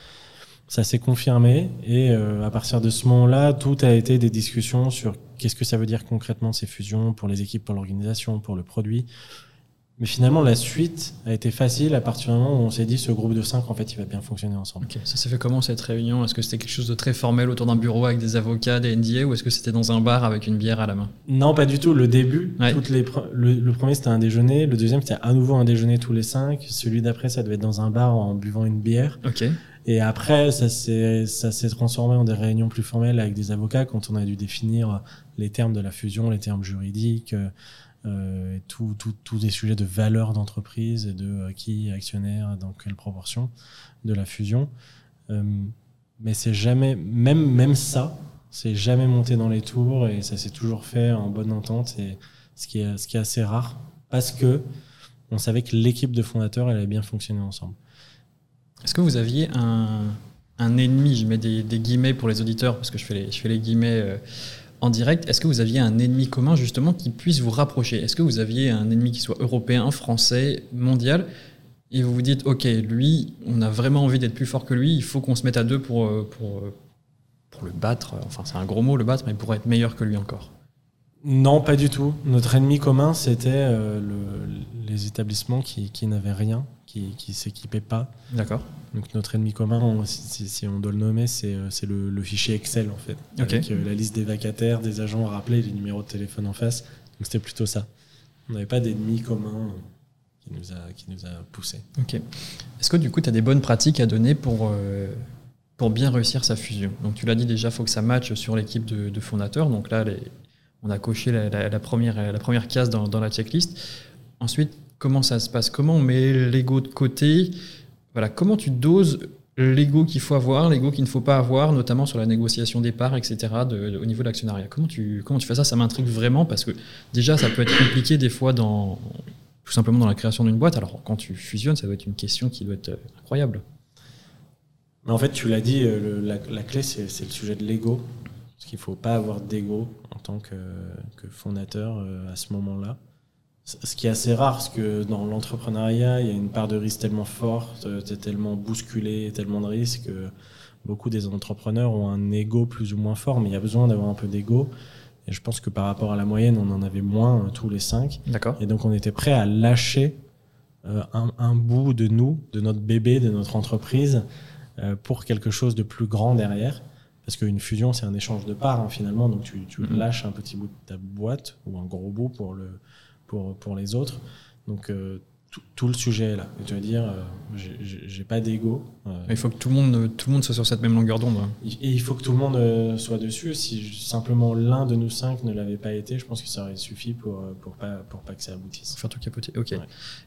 ça s'est confirmé et euh, à partir de ce moment-là, tout a été des discussions sur qu'est-ce que ça veut dire concrètement ces fusions pour les équipes, pour l'organisation, pour le produit. Mais finalement, la suite a été facile à partir du moment où on s'est dit ce groupe de cinq, en fait, il va bien fonctionner ensemble.
Ça s'est fait comment cette réunion? Est-ce que c'était quelque chose de très formel autour d'un bureau avec des avocats, des NDA, ou est-ce que c'était dans un bar avec une bière à la main?
Non, pas du tout. Le début, toutes les le, premier c'était un déjeuner, le deuxième c'était à nouveau un déjeuner tous les cinq, celui d'après ça devait être dans un bar en buvant une bière. Et après, ça s'est, ça s'est transformé en des réunions plus formelles avec des avocats quand on a dû définir les termes de la fusion, les termes juridiques, euh, tous tout, des sujets de valeur d'entreprise et de euh, qui est actionnaire, dans quelle proportion de la fusion. Euh, mais c'est jamais, même, même ça, c'est jamais monté dans les tours et ça s'est toujours fait en bonne entente, et ce, qui est, ce qui est assez rare parce que on savait que l'équipe de fondateurs elle avait bien fonctionné ensemble.
Est-ce que vous aviez un, ennemi Je mets des, guillemets pour les auditeurs parce que je fais les, guillemets. Euh, en direct, est-ce que vous aviez un ennemi commun justement qui puisse vous rapprocher? Est-ce que vous aviez un ennemi qui soit européen, français, mondial et vous vous dites, ok, lui, on a vraiment envie d'être plus fort que lui, il faut qu'on se mette à deux pour, euh, euh, pour le battre. Enfin, c'est un gros mot, le battre, mais pour être meilleur que lui encore.
Non, pas du tout. Notre ennemi commun, c'était le, les établissements qui n'avaient rien, qui ne s'équipaient pas.
D'accord.
Donc notre ennemi commun, si, si, on doit le nommer, c'est le, le, fichier Excel, en fait.
Okay.
Avec la liste des vacataires, des agents à rappeler, les numéros de téléphone en face. Donc c'était plutôt ça. On n'avait pas d'ennemi commun qui nous a, qui nous a poussé.
Ok. Est-ce que du coup, tu as des bonnes pratiques à donner pour, euh, pour bien réussir sa fusion? Donc tu l'as dit déjà, il faut que ça matche sur l'équipe de, de, fondateurs. Donc là, les, on a coché la, la, la, première, la première case dans, dans la checklist. Ensuite, comment ça se passe Comment on met l'ego de côté voilà, Comment tu doses l'ego qu'il faut avoir, l'ego qu'il ne faut pas avoir, notamment sur la négociation des parts, etc., de, au niveau de l'actionnariat. Comment tu, comment tu fais ça? Ça m'intrigue vraiment parce que déjà, ça peut être compliqué des fois dans, tout simplement dans la création d'une boîte. Alors, quand tu fusionnes, ça doit être une question qui doit être incroyable.
Mais en fait, tu l'as dit, la, la, clé, c'est le sujet de l'ego. Parce qu'il ne faut pas avoir d'ego en tant que, que fondateur euh, à ce moment-là. Ce qui est assez rare, parce que dans l'entrepreneuriat, il y a une part de risque tellement forte, tu es tellement bousculé, tellement de risques, que beaucoup des entrepreneurs ont un ego plus ou moins fort, mais il y a besoin d'avoir un peu d'ego. Et je pense que par rapport à la moyenne, on en avait moins euh, tous les cinq.
D'accord.
Et donc on était prêt à lâcher euh, un, un, bout de nous, de notre bébé, de notre entreprise, euh, pour quelque chose de plus grand derrière. Parce qu'une fusion, c'est un échange de parts hein, finalement. Donc tu, tu mmh. lâches un petit bout de ta boîte ou un gros bout pour, le, pour, pour les autres. Donc euh, tout, tout, le sujet est là. Tu vas dire, euh, j'ai pas d'ego.
Euh, il faut que tout le monde, tout le monde soit sur cette même longueur d'onde.
Et il faut que tout le monde soit dessus. Si simplement l'un de nous cinq ne l'avait pas été, je pense que ça aurait suffi pour, pour, pas, pour pas que ça aboutisse.
Faire tout capoter. Ok. Ouais.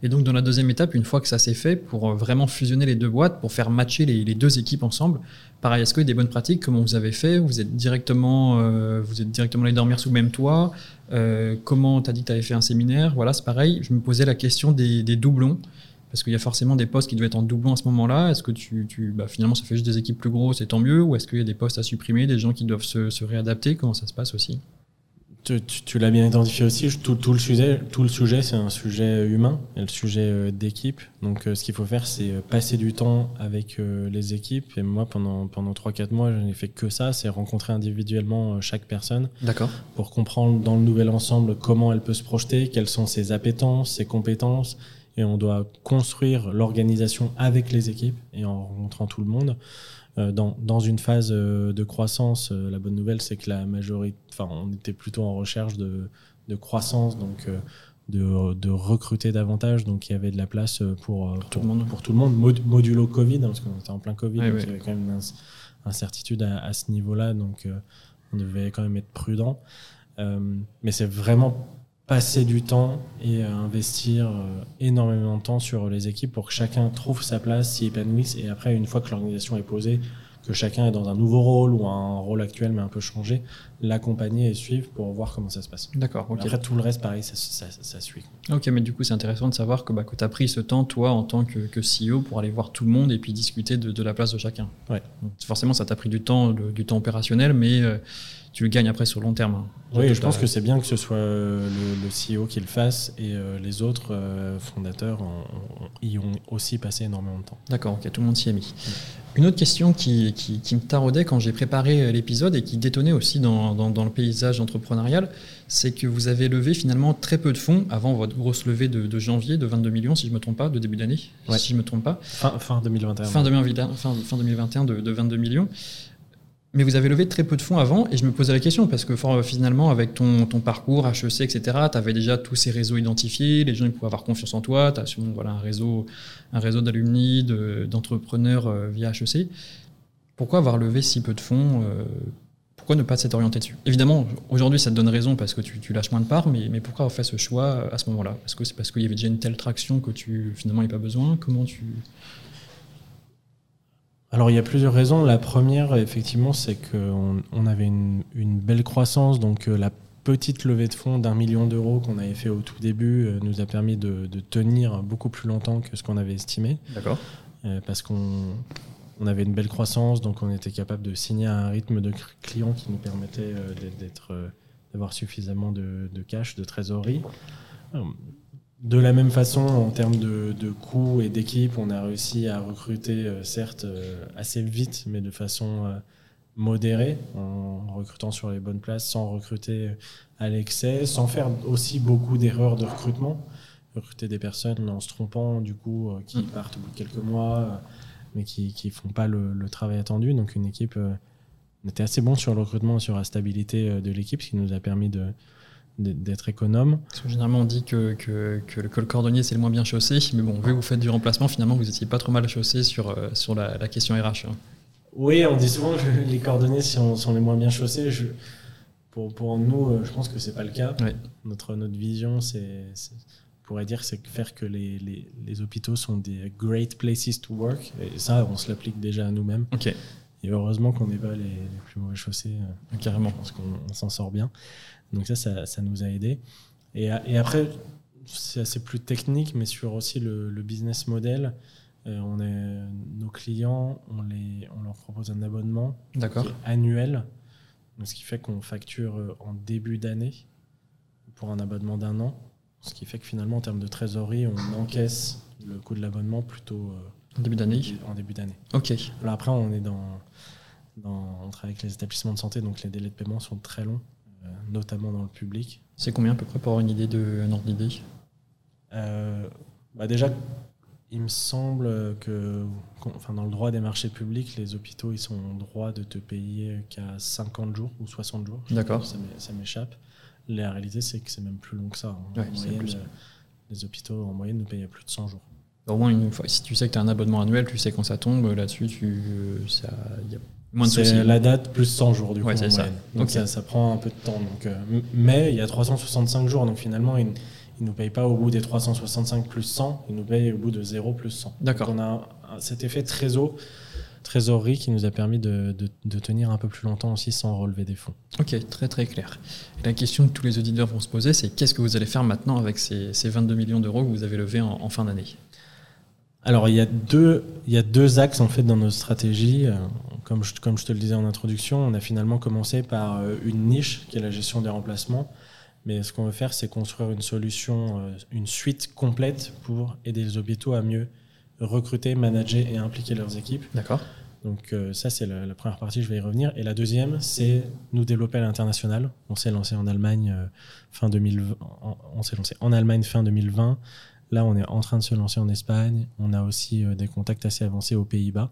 Et donc dans la deuxième étape, une fois que ça s'est fait, pour vraiment fusionner les deux boîtes, pour faire matcher les, les deux équipes ensemble, pareil, est-ce qu'il y a des bonnes pratiques Comment vous avez fait? Vous êtes directement, euh, vous êtes directement allé dormir sous le même toit? Euh, Comment tu as dit que tu avais fait un séminaire? Voilà, c'est pareil. Je me posais la question des, doublons. Parce qu'il y a forcément des postes qui doivent être en doublon à ce moment-là. Est-ce que tu, tu bah, finalement ça fait juste des équipes plus grosses et tant mieux? Ou est-ce qu'il y a des postes à supprimer, des gens qui doivent se, se réadapter? Comment ça se passe aussi?
Tu, tu, tu l'as bien identifié aussi. Tout, tout, le sujet, tout le sujet, c'est un sujet humain, et le sujet d'équipe. Donc, euh, ce qu'il faut faire, c'est passer du temps avec euh, les équipes. Et moi, pendant pendant trois quatre mois, je n'ai fait que ça, c'est rencontrer individuellement euh, chaque personne.
D'accord.
Pour comprendre dans le nouvel ensemble comment elle peut se projeter, quelles sont ses appétences, ses compétences, et on doit construire l'organisation avec les équipes et en rencontrant tout le monde. Euh, dans, dans, une phase euh, de croissance, euh, la bonne nouvelle, c'est que la majorité, enfin, on était plutôt en recherche de, de croissance, donc de, de, recruter davantage. Donc, il y avait de la place pour,
pour, tout, le monde.
pour tout le monde, Mod, modulo Covid, hein, parce qu'on était en plein Covid,
oui,
donc
oui.
il y avait quand même une incertitude à, à ce niveau-là, donc on devait quand même être prudent. mais c'est vraiment passer du temps et euh, investir euh, énormément de temps sur les équipes pour que chacun trouve sa place, s'y épanouisse et après une fois que l'organisation est posée, que chacun est dans un nouveau rôle ou un rôle actuel mais un peu changé, l'accompagner et suivre pour voir comment ça se passe.
D'accord.
Okay. Après tout le reste pareil, ça, ça, ça suit.
Ok, mais du coup c'est intéressant de savoir que, bah, que tu as pris ce temps toi en tant que, que, CEO pour aller voir tout le monde et puis discuter de, de la place de chacun.
Ouais.
Donc, forcément ça t'a pris du temps, le, du temps opérationnel, mais euh, tu le gagnes après sur le long terme. Hein.
Oui, je pense que c'est bien que ce soit le, le, CEO qui le fasse et euh, les autres euh, fondateurs y ont aussi passé énormément de temps.
D'accord, ok, tout le monde s'y est mis. Une autre question qui, qui, qui me taraudait quand j'ai préparé l'épisode et qui détonnait aussi dans, dans, dans le paysage entrepreneurial, c'est que vous avez levé finalement très peu de fonds avant votre grosse levée de, de janvier de 22 millions, si je ne me trompe pas, de début d'année,
ouais.
si je ne me trompe pas.
Fin, fin 2021.
Fin 2021, fin, fin 2021 de, de 22 millions mais vous avez levé très peu de fonds avant, et je me posais la question, parce que finalement, avec ton, parcours, HEC, etc., tu avais déjà tous ces réseaux identifiés, les gens ils pouvaient avoir confiance en toi, tu as sûrement voilà, un réseau, un réseau d'alumni, d'entrepreneurs de, euh, via HEC. Pourquoi avoir levé si peu de fonds euh, Pourquoi ne pas s'être orienté dessus? Évidemment, aujourd'hui, ça te donne raison parce que tu, lâches moins de parts, mais, pourquoi avoir fait ce choix à ce moment-là? Est-ce que c'est parce qu'il y avait déjà une telle traction que tu finalement n'as pas besoin? Comment tu
Alors il y a plusieurs raisons. La première, effectivement, c'est qu'on on avait une, une, belle croissance. Donc la petite levée de fonds d'un million d'euros qu'on avait fait au tout début nous a permis de, de, tenir beaucoup plus longtemps que ce qu'on avait estimé.
D'accord.
parce qu'on on avait une belle croissance, donc on était capable de signer un rythme de clients qui nous permettait d'être d'avoir suffisamment de, de, cash, de trésorerie. De la même façon, en termes de, coûts et d'équipe, on a réussi à recruter, euh, certes, euh, assez vite, mais de façon euh, modérée, en recrutant sur les bonnes places, sans recruter à l'excès, sans faire aussi beaucoup d'erreurs de recrutement. Recruter des personnes en se trompant, du coup, qui mm. partent au bout de quelques mois, mais qui ne font pas le, le, travail attendu. Donc, une équipe, on était assez bon sur le recrutement, sur la stabilité de l'équipe, ce qui nous a permis de d'être économe.
Parce que généralement, on dit que, que, que, le, cordonnier, c'est le moins bien chaussé. Mais bon, vu que vous faites du remplacement, finalement, vous n'étiez pas trop mal chaussé sur, euh, sur la, la question RH. Hein.
Oui, on dit souvent que [LAUGHS] les cordonniers sont, sont les moins bien chaussés. Je, pour, pour, nous, euh, je pense que c'est pas le cas. Notre, notre vision, c'est, pourrait dire, c'est faire que les, les, les, hôpitaux sont des great places to work. Et ça, on se l'applique déjà à nous-mêmes. Et heureusement qu'on n'est pas les, les, plus mauvais chaussés.
Carrément.
Parce qu'on s'en sort bien. Donc ça, ça, nous a aidé. Et, et après, c'est assez plus technique, mais sur aussi le, business model. Euh, on est, nos clients, on, les, on leur propose un abonnement annuel, ce qui fait qu'on facture euh, en début d'année pour un abonnement d'un an, ce qui fait que finalement en termes de trésorerie, on encaisse le coût de l'abonnement plutôt
euh, en début d'année.
En début d'année.
Ok.
Alors après, on est dans, dans, on travaille avec les établissements de santé, donc les délais de paiement sont très longs. Euh, notamment dans le public.
C'est combien à peu près pour avoir une idée de un ordre d'idée
euh, bah Déjà, il me semble que enfin, dans le droit des marchés publics, les hôpitaux ils sont en droit de te payer qu'à 50 jours ou 60 jours.
D'accord.
Ça m'échappe. La réalité, c'est que c'est même plus long que ça. Hein. Euh, les hôpitaux, en moyenne, nous payent à plus de 100 jours.
Au moins, une fois, si tu sais que tu as un abonnement annuel, tu sais quand ça tombe, là-dessus, tu, ça, y a
c'est la date plus 100 jours du coup.
ça.
Donc ça, ça, prend un peu de temps. Donc, euh, mais il y a 365 jours, donc finalement, il ne nous paye pas au bout des 365 plus 100, il nous paye au bout de 0 plus 100.
D'accord.
On a cet effet trésor, trésorerie qui nous a permis de, de, tenir un peu plus longtemps aussi sans relever des fonds.
Ok, très très clair. la question que tous les auditeurs vont se poser, c'est qu'est-ce que vous allez faire maintenant avec ces, ces 22 millions d'euros que vous avez levés en, en fin d'année?
Alors il y, a deux, il y a deux axes en fait dans nos stratégies. Euh, comme je, comme je te le disais en introduction, on a finalement commencé par euh, une niche qui est la gestion des remplacements. Mais ce qu'on veut faire, c'est construire une solution, euh, une suite complète pour aider les hôpitaux à mieux recruter, manager et impliquer leurs équipes.
D'accord.
Donc ça, c'est la, première partie, je vais y revenir. Et la deuxième, c'est nous développer à l'international. On s'est lancé en Allemagne fin 2020. On s'est lancé en Allemagne fin 2020. Là, on est en train de se lancer en Espagne. On a aussi euh, des contacts assez avancés aux Pays-Bas.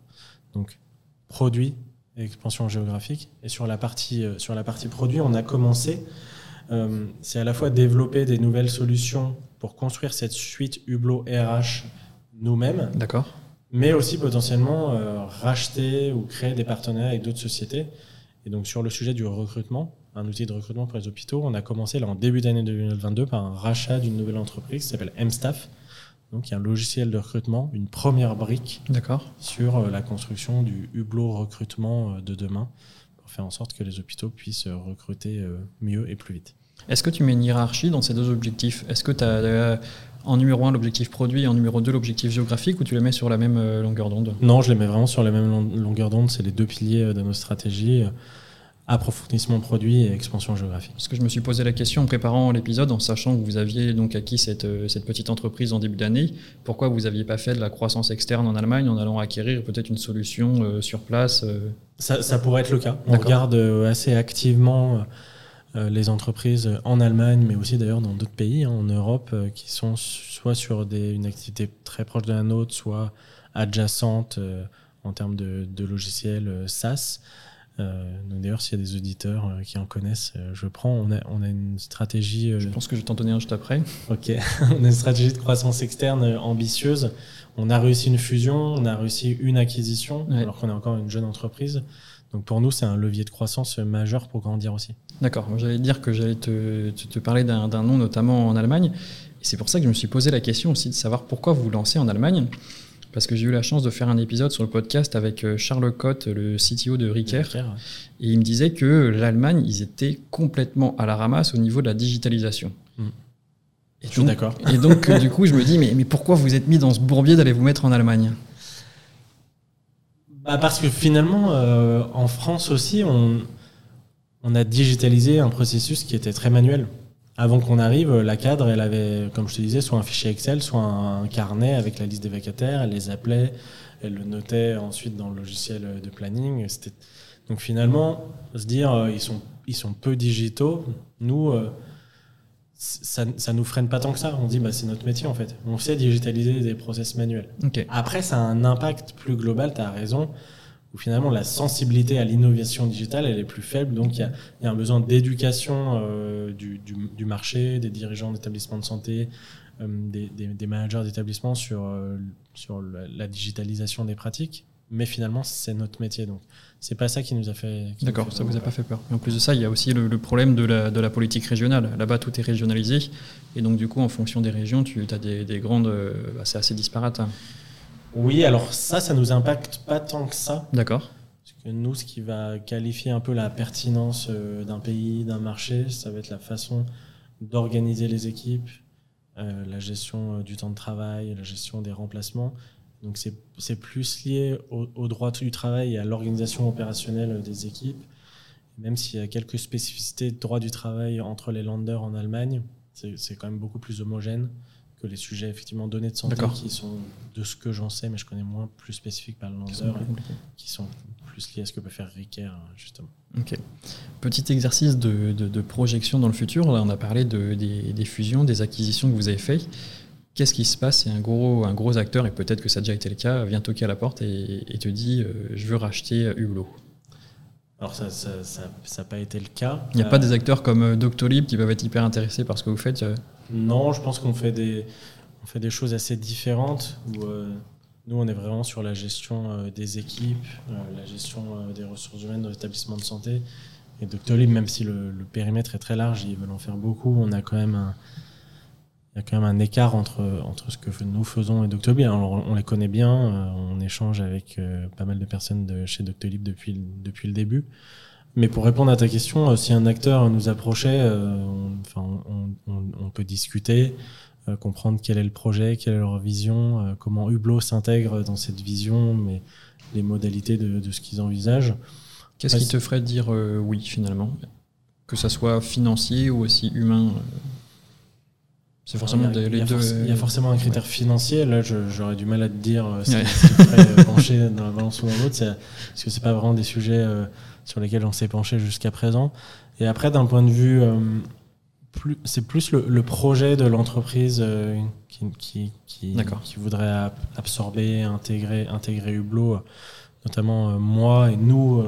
Donc, produit et expansion géographique. Et sur la partie, euh, sur la partie produit, on a commencé. Euh, c'est à la fois développer des nouvelles solutions pour construire cette suite Hublot RH nous-mêmes.
D'accord.
Mais aussi potentiellement racheter ou créer des partenariats avec d'autres sociétés. Et donc, sur le sujet du recrutement, un outil de recrutement pour les hôpitaux. On a commencé là en début d'année 2022 par un rachat d'une nouvelle entreprise qui s'appelle MStaff. Donc, il y a un logiciel de recrutement, une première brique sur euh, la construction du hublot recrutement euh, de demain pour faire en sorte que les hôpitaux puissent euh, recruter mieux et plus vite.
Est-ce que tu mets une hiérarchie dans ces deux objectifs? Est-ce que tu as en numéro 1 l'objectif produit et en numéro 2 l'objectif géographique ou tu les mets sur la même longueur d'onde?
Non, je les mets vraiment sur la même longueur d'onde. C'est les deux piliers de nos stratégies approfondissement produit et expansion géographique.
Parce que je me suis posé la question en préparant l'épisode, en sachant que vous aviez donc acquis cette, euh, cette petite entreprise en début d'année, pourquoi vous n'aviez pas fait de la croissance externe en Allemagne en allant acquérir peut-être une solution euh, sur place euh
ça, ça, pourrait être le cas. On regarde assez activement les entreprises en Allemagne, mais aussi d'ailleurs dans d'autres pays hein, en Europe, qui sont soit sur des, une activité très proche de la nôtre, soit adjacente en termes de, de logiciels SaaS. Euh, D'ailleurs, s'il y a des auditeurs euh, qui en connaissent, euh, je prends. On a, on a une stratégie.
Je pense que je vais t'en donner un juste après.
Ok. [LAUGHS] on a une stratégie de croissance externe ambitieuse. On a réussi une fusion, on a réussi une acquisition, alors qu'on est encore une jeune entreprise. Donc pour nous, c'est un levier de croissance majeur pour grandir aussi.
D'accord. J'allais dire que j'allais te, te, te, parler d'un nom, notamment en Allemagne. Et c'est pour ça que je me suis posé la question aussi de savoir pourquoi vous vous lancez en Allemagne. Parce que j'ai eu la chance de faire un épisode sur le podcast avec Charles Cotte, le CTO de Ricker, et il me disait que l'Allemagne, ils étaient complètement à la ramasse au niveau de la digitalisation.
Mm. Et je suis d'accord. [LAUGHS]
Et donc, du coup, je me dis, mais, mais pourquoi vous êtes mis dans ce bourbier d'aller vous mettre en Allemagne?
Bah Parce que finalement, en France aussi, on, on a digitalisé un processus qui était très manuel. Avant qu'on arrive, la cadre, elle avait, comme je te disais, soit un fichier Excel, soit un carnet avec la liste des vacataires. Elle les appelait, elle le notait ensuite dans le logiciel de planning. Donc finalement, se dire, euh, ils sont, ils sont peu digitaux. Nous, euh, ça, ça nous freine pas tant que ça. On dit, bah, c'est notre métier en fait. On sait digitaliser des process manuels. Après, ça a un impact plus global. Tu as raison où finalement la sensibilité à l'innovation digitale elle est plus faible. Donc il y a, un besoin d'éducation euh, du, marché, des dirigeants d'établissements de santé, euh, des, managers d'établissements sur, euh, sur la, digitalisation des pratiques. Mais finalement, c'est notre métier. Donc, c'est pas ça qui nous a fait.
D'accord, ça vous a pas fait peur. en plus de ça, il y a aussi le, problème de la, de la, politique régionale. Là-bas, tout est régionalisé. Et donc, du coup, en fonction des régions, tu as des, grandes. Bah, c'est assez disparate. Hein.
Oui, alors ça, ça nous impacte pas tant que ça.
D'accord.
Parce que nous, ce qui va qualifier un peu la pertinence euh, d'un pays, d'un marché, ça va être la façon d'organiser les équipes, euh, la gestion euh, du temps de travail, la gestion des remplacements. Donc c'est plus lié au, droit du travail et à l'organisation opérationnelle des équipes. Même s'il y a quelques spécificités de droit du travail entre les landers en Allemagne, c'est quand même beaucoup plus homogène que les sujets effectivement données de santé qui sont de ce que j'en sais, mais je connais moins plus spécifiques par le lanceur, qui sont plus liés à ce que peut faire Ricker justement.
Ok. Petit exercice de, de, projection dans le futur. Là, on a parlé de, des, des, fusions, des acquisitions que vous avez faites. Qu'est-ce qui se passe si un gros, un gros acteur, et peut-être que ça a déjà été le cas, vient toquer à la porte et, te dit euh, Je veux racheter Hublot
alors ça n'a ça, ça, pas été le cas.
Il n'y a pas des acteurs comme euh, Doctolib qui peuvent être hyper intéressés par ce que vous faites euh
non, je pense qu'on fait des, on fait des choses assez différentes. Où, euh, nous, on est vraiment sur la gestion euh, des équipes, euh, la gestion des ressources humaines dans l'établissement de santé. Et Doctolib, même si le, périmètre est très large, ils veulent en faire beaucoup, on a quand même un, il y a quand même un écart entre, entre ce que nous faisons et Doctolib. On les connaît bien, on échange avec pas mal de personnes de chez Doctolib depuis, depuis le début. Mais pour répondre à ta question, euh, si un acteur nous approchait, euh, on, enfin, on, peut discuter, euh, comprendre quel est le projet, quelle est leur vision, comment Hublot s'intègre dans cette vision, mais les modalités de, de ce qu'ils envisagent.
Qu'est-ce qui te ferait dire oui finalement? Que ça soit financier ou aussi humain
c'est forcément il y, a, il y a forcément un critère financier. Là, j'aurais du mal à te dire si tu ferais pencher dans la balance ou dans l'autre, parce que c'est pas vraiment des sujets sur lesquels on s'est penché jusqu'à présent. Et après, d'un point de vue, euh, c'est plus le, projet de l'entreprise euh, qui, qui, qui, qui, voudrait absorber, intégrer, intégrer Hublot, notamment euh, moi et nous,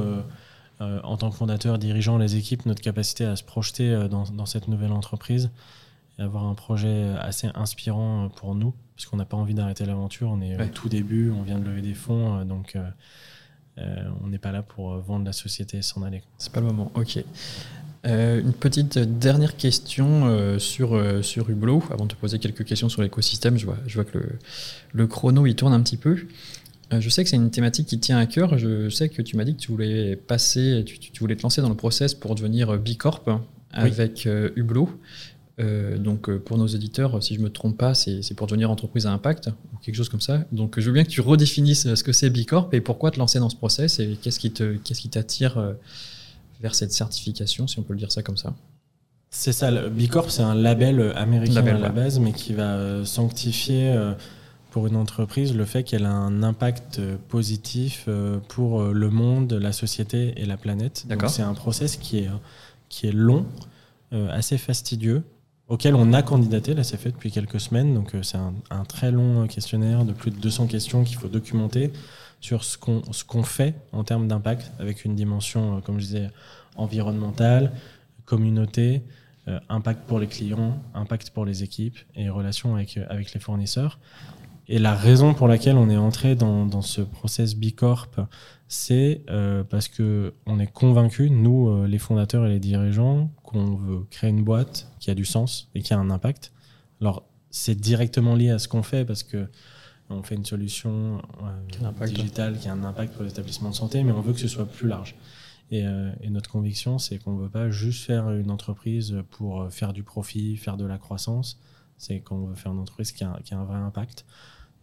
en tant que fondateurs, dirigeants, les équipes, notre capacité à se projeter dans, dans cette nouvelle entreprise et avoir un projet assez inspirant pour nous, puisqu'on n'a pas envie d'arrêter l'aventure. On est au tout début, on vient de lever des fonds, donc euh, on n'est pas là pour euh, vendre la société et s'en aller.
C'est pas le moment, ok. Euh, une petite dernière question sur, sur Hublot, avant de te poser quelques questions sur l'écosystème. Je vois, je vois que le, le, chrono il tourne un petit peu. je sais que c'est une thématique qui tient à cœur. Je sais que tu m'as dit que tu voulais passer, tu, tu, voulais te lancer dans le process pour devenir Bicorp avec Hublot. Euh, donc euh, pour nos éditeurs, si je me trompe pas, c'est pour devenir entreprise à impact ou quelque chose comme ça. Donc je veux bien que tu redéfinisses ce que c'est Bicorp et pourquoi te lancer dans ce process et qu'est-ce qui t'attire euh, vers cette certification, si on peut le dire ça comme ça.
C'est ça, le Bicorp c'est un label américain à la base, mais qui va sanctifier pour une entreprise le fait qu'elle a un impact positif pour le monde, la société et la planète. Donc c'est un process qui est qui est long, assez fastidieux auquel on a candidaté. Là, c'est fait depuis quelques semaines. Donc, euh, c'est un, très long questionnaire de plus de 200 questions qu'il faut documenter sur ce qu'on qu'on fait en termes d'impact, avec une dimension, euh, comme je disais, environnementale, communauté, euh, impact pour les clients, impact pour les équipes et relation avec, avec les fournisseurs. Et la raison pour laquelle on est entré dans, dans ce process Bicorp, c'est euh, parce que on est convaincu, nous, euh, les fondateurs et les dirigeants, qu'on veut créer une boîte qui a du sens et qui a un impact. Alors, c'est directement lié à ce qu'on fait parce que On fait une solution
impact,
digitale qui a un impact pour l'établissement de santé, mais on veut que ce soit plus large. Et, euh, et notre conviction, c'est qu'on ne veut pas juste faire une entreprise pour euh, faire du profit, faire de la croissance. C'est qu'on veut faire une entreprise qui a, qui a un vrai impact.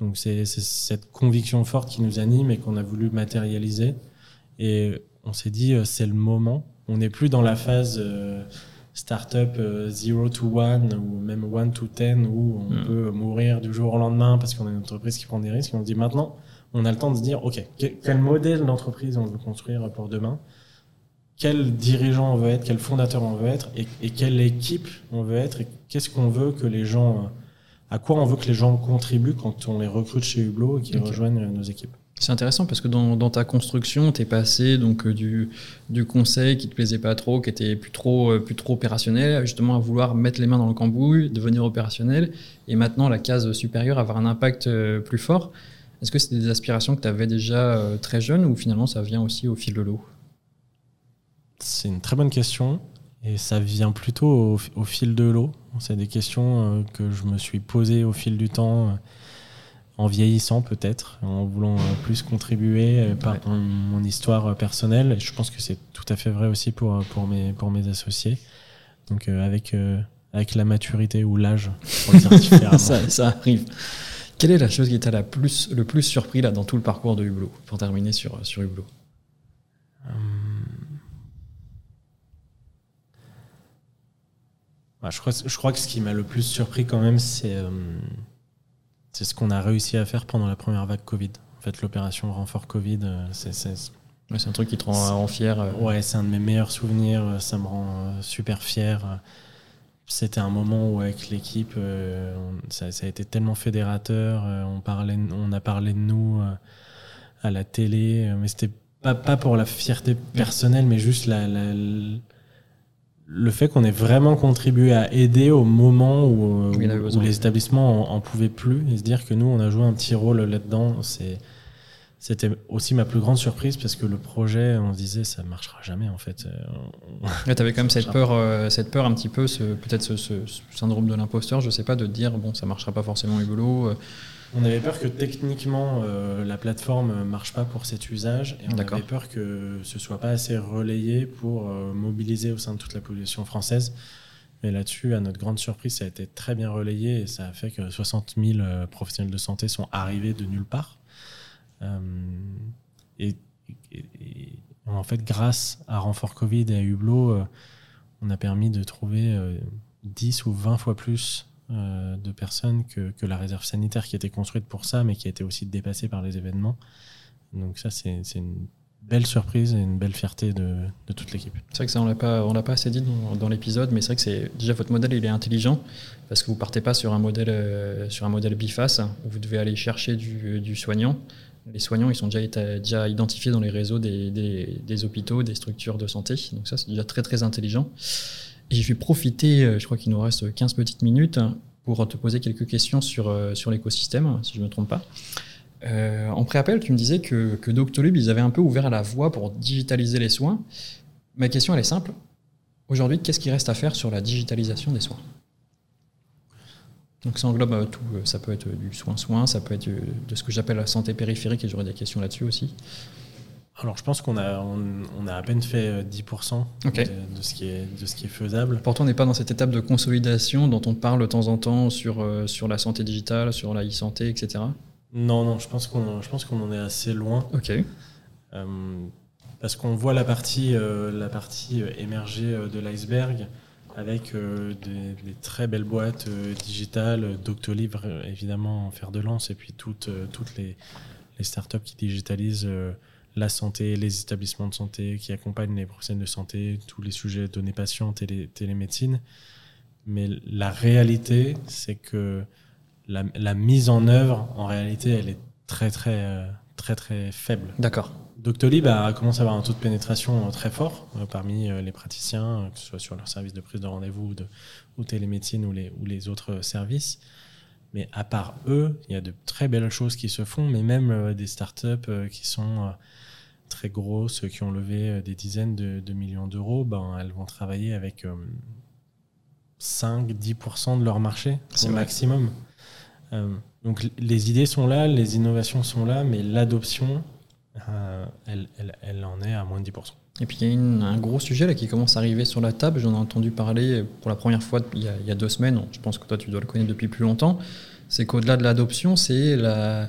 Donc c'est cette conviction forte qui nous anime et qu'on a voulu matérialiser. Et on s'est dit, euh, c'est le moment. On n'est plus dans la phase euh, startup euh, 0 to 1 ou même 1 to 10 où on
Mm.
peut mourir du jour au lendemain parce qu'on est une entreprise qui prend des risques. Et on se dit maintenant, on a le temps de se dire, OK, que- quel modèle d'entreprise on veut construire pour demain? Quel dirigeant on veut être, quel fondateur on veut être? Et, et quelle équipe on veut être? Et qu'est-ce qu'on veut que les gens, euh, à quoi on veut que les gens contribuent quand on les recrute chez Hublot et qu'ils rejoignent euh, nos équipes?
C'est intéressant parce que dans, dans ta construction, tu es passé donc, euh, du, du conseil qui te plaisait pas trop, qui était plus trop, euh, plus trop opérationnel, justement à vouloir mettre les mains dans le cambouis, devenir opérationnel, et maintenant la case supérieure, avoir un impact plus fort. Est-ce que c'était des aspirations que tu avais déjà très jeune ou finalement ça vient aussi au fil de l'eau?
C'est une très bonne question et ça vient plutôt au, au fil de l'eau. C'est des questions euh, que je me suis posées au fil du temps, euh, en vieillissant peut-être, en voulant euh, plus contribuer par
Ouais.
mon, mon histoire personnelle. Et je pense que c'est tout à fait vrai aussi pour, pour, mes, pour mes associés. Donc avec, avec la maturité ou l'âge, pour le dire [LAUGHS] différemment.
ça, ça arrive. Quelle est la chose qui t'a le plus surpris là, dans tout le parcours de Hublot? Pour terminer sur, sur Hublot.
Bah, je, crois, je crois que ce qui m'a le plus surpris quand même, c'est euh, c'est ce qu'on a réussi à faire pendant la première vague Covid. En fait, l'opération renfort Covid, euh, c'est
Ouais, un truc qui te rend, rend fier. euh.
ouais, c'est un de mes meilleurs souvenirs. Ça me rend super fier. C'était un moment où avec l'équipe, euh, ça, ça a été tellement fédérateur. On, parlait, on a parlé de nous à la télé, mais c'était pas, pas pour la fierté personnelle, mais juste la, la- le fait qu'on ait vraiment contribué à aider au moment où,
besoin.
les établissements en, en pouvaient plus et se dire que nous, on a joué un petit rôle là-dedans. C'est c'était aussi ma plus grande surprise parce que le projet, on se disait, ça marchera jamais en fait. Euh,
Ouais, t'avais quand même cette peur, euh, cette peur un petit peu, peut-être ce, syndrome de l'imposteur, je sais pas, de te dire bon, ça marchera pas forcément Hublot. euh,
On avait peur que techniquement euh, la plateforme marche pas pour cet usage et on avait peur que ce soit pas assez relayé pour euh, mobiliser au sein de toute la population française. Mais là-dessus, à notre grande surprise, ça a été très bien relayé et ça a fait que 60 000 euh, professionnels de santé sont arrivés de nulle part. Euh, et, et- et en fait, grâce à Renfort Covid et à Hublot, euh, on a permis de trouver euh, 10 ou 20 fois plus euh, de personnes que, la réserve sanitaire qui était construite pour ça, mais qui a été aussi dépassée par les événements. Donc ça, c'est une belle surprise et une belle fierté de, toute l'équipe.
C'est vrai que ça, on l'a pas, l'a pas assez dit dans, l'épisode, mais c'est vrai que c'est déjà votre modèle, il est intelligent parce que vous partez pas sur un modèle, euh, sur un modèle biface où vous devez aller chercher du, soignant. Les soignants, ils sont déjà, identifiés dans les réseaux des, des hôpitaux, des structures de santé. Donc ça, c'est déjà très très intelligent. Et je profiter, euh, je crois qu'il nous reste 15 petites minutes pour te poser quelques questions sur, euh, sur l'écosystème, si je ne me trompe pas. Euh, en pré-appel, tu me disais que, que Doctolib, ils avaient un peu ouvert la voie pour digitaliser les soins. Ma question, elle est simple. Aujourd'hui, qu'est-ce qui reste à faire sur la digitalisation des soins? Donc ça englobe euh, tout. Ça peut être du soin-soin, ça peut être de ce que j'appelle la santé périphérique, et j'aurais des questions là-dessus aussi.
Alors je pense qu'on a, on, on a à peine fait euh, 10%
Ok.
de, de ce qui est, de ce qui est faisable.
Pourtant, on n'est pas dans cette étape de consolidation dont on parle de temps en temps sur, euh, sur la santé digitale, sur la e-santé, etc.
Non, non, je pense qu'on je pense qu'on en est assez loin.
Ok.
Euh, parce qu'on voit la partie, euh, la partie euh, émergée euh, de l'iceberg avec euh, des, des très belles boîtes euh, digitales, Doctolib euh, évidemment en fer de lance, et puis toutes, euh, toutes les, les startups qui digitalisent euh, la santé, les établissements de santé, qui accompagnent les professionnels de santé, tous les sujets données patients, télé, télémédecine. Mais la réalité, c'est que la, la mise en œuvre, en réalité, elle est très très euh, très très faible.
D'accord.
Doctolib a commencé à avoir un taux de pénétration euh, très fort euh, parmi les praticiens, que ce soit sur leur service de prise de rendez-vous ou, de, ou télémédecine ou les, ou les autres services. Mais à part eux, il y a de très belles choses qui se font, mais même des startups qui sont très grosses, qui ont levé euh, des dizaines de, de millions d'euros, ben, elles vont travailler avec euh, 5-10% de leur marché
C'est
au
vrai.
maximum. donc les idées sont là, les innovations sont là, mais l'adoption, elle, elle, elle, en est à moins de 10%.
Et puis il y a un gros sujet là qui commence à arriver sur la table. J'en ai entendu parler pour la première fois il y, a, il y, a, deux semaines. Je pense que toi tu dois le connaître depuis plus longtemps. C'est qu'au-delà de l'adoption, c'est la,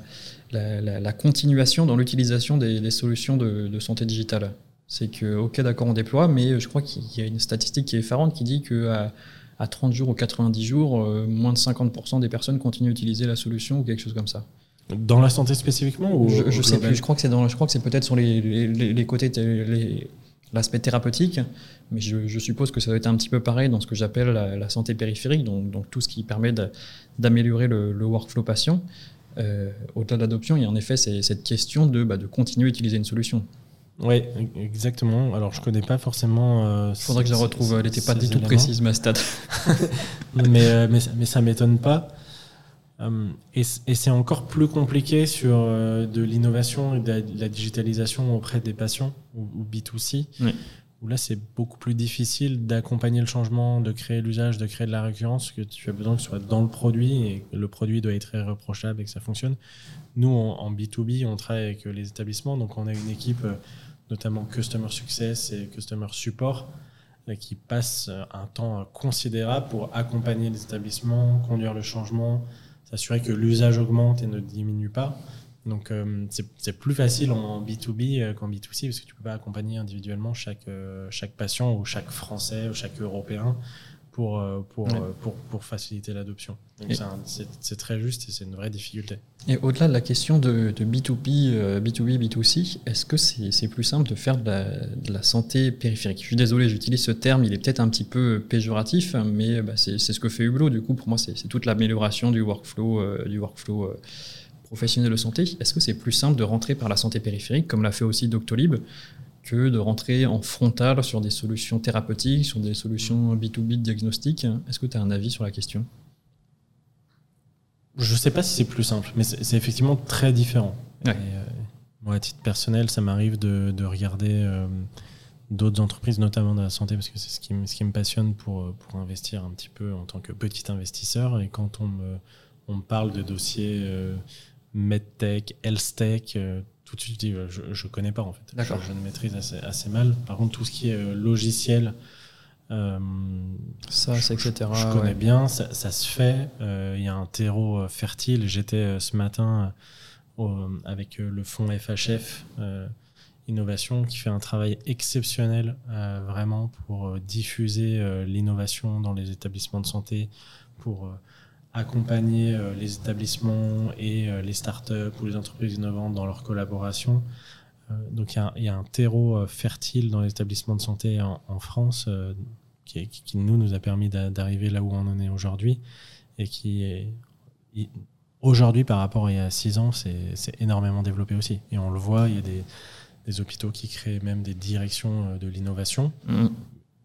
la, la, la, continuation dans l'utilisation des, des, solutions de, de, santé digitale. C'est que, ok, d'accord, on déploie, mais je crois qu'il y a une statistique qui est effarante qui dit que à, à 30 jours ou 90 jours, euh, moins de 50% des personnes continuent à utiliser la solution ou quelque chose comme ça.
Dans la santé spécifiquement ou
Je, je sais plus. Je crois que c'est dans. Je crois que c'est peut-être sur les, les, les côtés l'aspect thérapeutique, mais je, je, suppose que ça doit être un petit peu pareil dans ce que j'appelle la, la, santé périphérique, donc, donc, tout ce qui permet d'améliorer le, le, workflow patient. Euh, Au-delà de l'adoption, il y a en effet cette question de, bah, de continuer à utiliser une solution.
Oui, exactement. Alors, je connais pas forcément.
Euh, Il faudrait que je la retrouve. Elle n'était pas du tout précise, ma stat. [LAUGHS]
mais, euh, mais, mais, ça m'étonne pas. Euh, et, c'est encore plus compliqué sur euh, de l'innovation et de la, digitalisation auprès des patients ou, ou B2C.
Oui.
Où là, c'est beaucoup plus difficile d'accompagner le changement, de créer l'usage, de créer de la récurrence, que tu as besoin que ce soit dans le produit et que le produit doit être irréprochable et que ça fonctionne. Nous, en, en B2B, on travaille avec les établissements, donc on a une équipe notamment Customer Success et Customer Support, qui passent un temps considérable pour accompagner les établissements, conduire le changement, s'assurer que l'usage augmente et ne diminue pas. Donc euh, c'est plus facile en B2B qu'en B2C parce que tu peux pas accompagner individuellement chaque, euh, chaque patient ou chaque Français ou chaque Européen pour, pour, ouais. pour, pour, faciliter l'adoption. C'est très juste et c'est une vraie difficulté.
Et au-delà de la question de, de B2B, euh, B2B, B2C, est-ce que c'est est plus simple de faire de la, de la, santé périphérique? Je suis désolé, j'utilise ce terme, il est peut-être un petit peu péjoratif, mais bah, c'est ce que fait Hublot. Du coup, pour moi, c'est toute l'amélioration du workflow, euh, du workflow euh, professionnel de santé. Est-ce que c'est plus simple de rentrer par la santé périphérique, comme l'a fait aussi Doctolib que de rentrer en frontal sur des solutions thérapeutiques, sur des solutions B2B de diagnostic. Est-ce que tu as un avis sur la question?
Je ne sais pas si c'est plus simple, mais c'est effectivement très différent.
Ouais.
Et, euh, moi, à titre personnel, ça m'arrive de, de, regarder euh, d'autres entreprises, notamment dans la santé, parce que c'est ce qui, ce qui me passionne pour, pour investir un petit peu en tant que petit investisseur. Et quand on me, on parle de dossiers euh, MedTech, HealthTech, tout de suite, je dis, je, je connais pas en fait. Je, je, ne maîtrise assez, assez, mal. Par contre, tout ce qui est euh, logiciel, euh,
ça, c'est etc.
Je, connais ouais. bien, ça, ça, se fait. Il euh, y a un terreau fertile. J'étais ce matin avec le fonds FHF Innovation qui fait un travail exceptionnel vraiment pour diffuser l'innovation dans les établissements de santé, pour accompagner euh, les établissements et euh, les startups ou les entreprises innovantes dans leur collaboration. Euh, donc il y, a un terreau fertile dans les établissements de santé en, France qui, nous, nous a permis d'arriver là où on en est aujourd'hui et qui aujourd'hui par rapport à il y a six ans, c'est énormément développé aussi. Et on le voit, il y a des, des hôpitaux qui créent même des directions de l'innovation. Mmh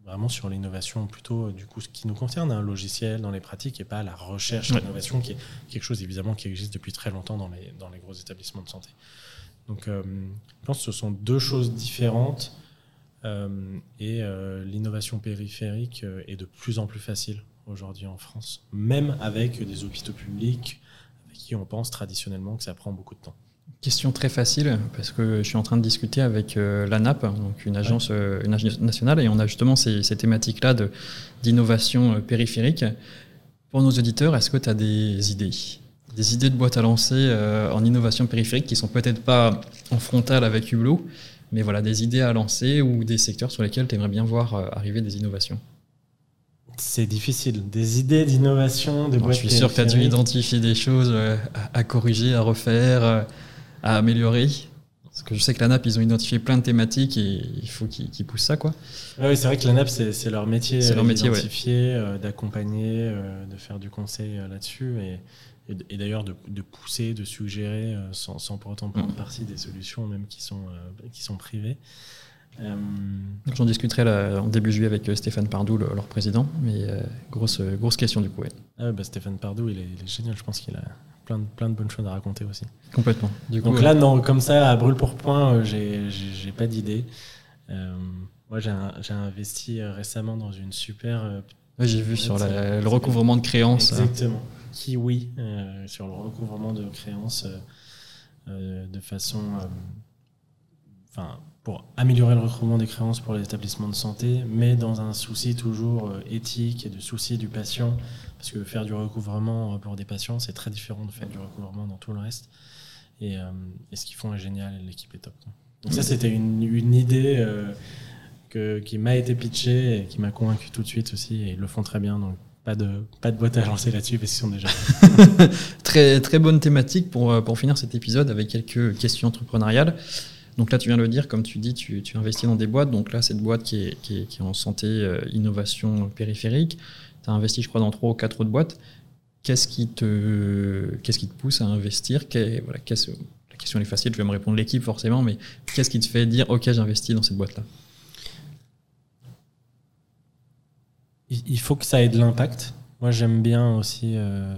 vraiment sur l'innovation plutôt du coup ce qui nous concerne, un hein, logiciel dans les pratiques et pas la recherche, ouais. l'innovation qui est quelque chose évidemment qui existe depuis très longtemps dans les, dans les gros établissements de santé. Donc euh, je pense que ce sont deux choses différentes euh, et euh, l'innovation périphérique euh, est de plus en plus facile aujourd'hui en France, même avec des hôpitaux publics avec qui on pense traditionnellement que ça prend beaucoup de temps.
Question très facile, parce que je suis en train de discuter avec euh, l'ANAP, donc une agence, ouais. euh, une agence nationale, et on a justement ces, ces thématiques-là d'innovation euh, périphérique. Pour nos auditeurs, est-ce que tu as des idées? Des idées de boîtes à lancer en innovation périphérique qui sont peut-être pas en frontal avec Hublot, mais voilà, des idées à lancer ou des secteurs sur lesquels tu aimerais bien voir arriver des innovations?
C'est difficile. Des idées d'innovation, de
boîtes Je suis sûr que tu as dû identifier des choses à, à corriger, à refaire à améliorer Parce que je sais que la NAP, ils ont identifié plein de thématiques et il faut qu'ils qu poussent ça. Quoi.
Ah oui, c'est vrai que la NAP, c'est leur métier.
C'est leur métier,
d'identifier, ouais. euh, d'accompagner, euh, de faire du conseil euh, là-dessus et, et, et d'ailleurs de, de, pousser, de suggérer sans, sans, pour autant prendre mmh. partie des solutions même qui sont, qui sont privées.
J'en discuterai là, en début juillet avec Stéphane Pardou, le, leur président, mais grosse, grosse question du coup. Ouais.
Ah bah Stéphane Pardou, il est, il est génial, je pense qu'il a plein de, plein de bonnes choses à raconter aussi.
Complètement.
Du coup, Donc là, non, comme ça, à brûle pour point, euh, j'ai pas d'idée. Euh, moi, j'ai investi récemment dans une super euh,
J'ai vu sur le recouvrement de créances.
Exactement. Kiwi, sur le recouvrement de créances de façon. Enfin, pour améliorer le recouvrement des créances pour les établissements de santé, mais dans un souci toujours éthique et de souci du patient, parce que faire du recouvrement pour des patients, c'est très différent de faire du recouvrement dans tout le reste. Et, ce qu'ils font est génial l'équipe est top. Donc ça, c'était une, idée que, qui m'a été pitchée et qui m'a convaincu tout de suite aussi. Et ils le font très bien. Donc pas de, boîte à lancer là-dessus parce qu'ils sont déjà. [LAUGHS]
très, bonne thématique pour, finir cet épisode avec quelques questions entrepreneuriales. Donc là, tu viens de le dire, comme tu dis, tu, investis dans des boîtes. Donc là, cette boîte qui est en santé, innovation périphérique, tu as investi, je crois, dans trois ou quatre autres boîtes. Qu'est-ce qui te, qui te pousse à investir? La question est facile, je vais me répondre l'équipe forcément, mais qu'est-ce qui te fait dire, OK, j'investis dans cette boîte-là?
Il faut que ça ait de l'impact. Moi, j'aime bien aussi euh,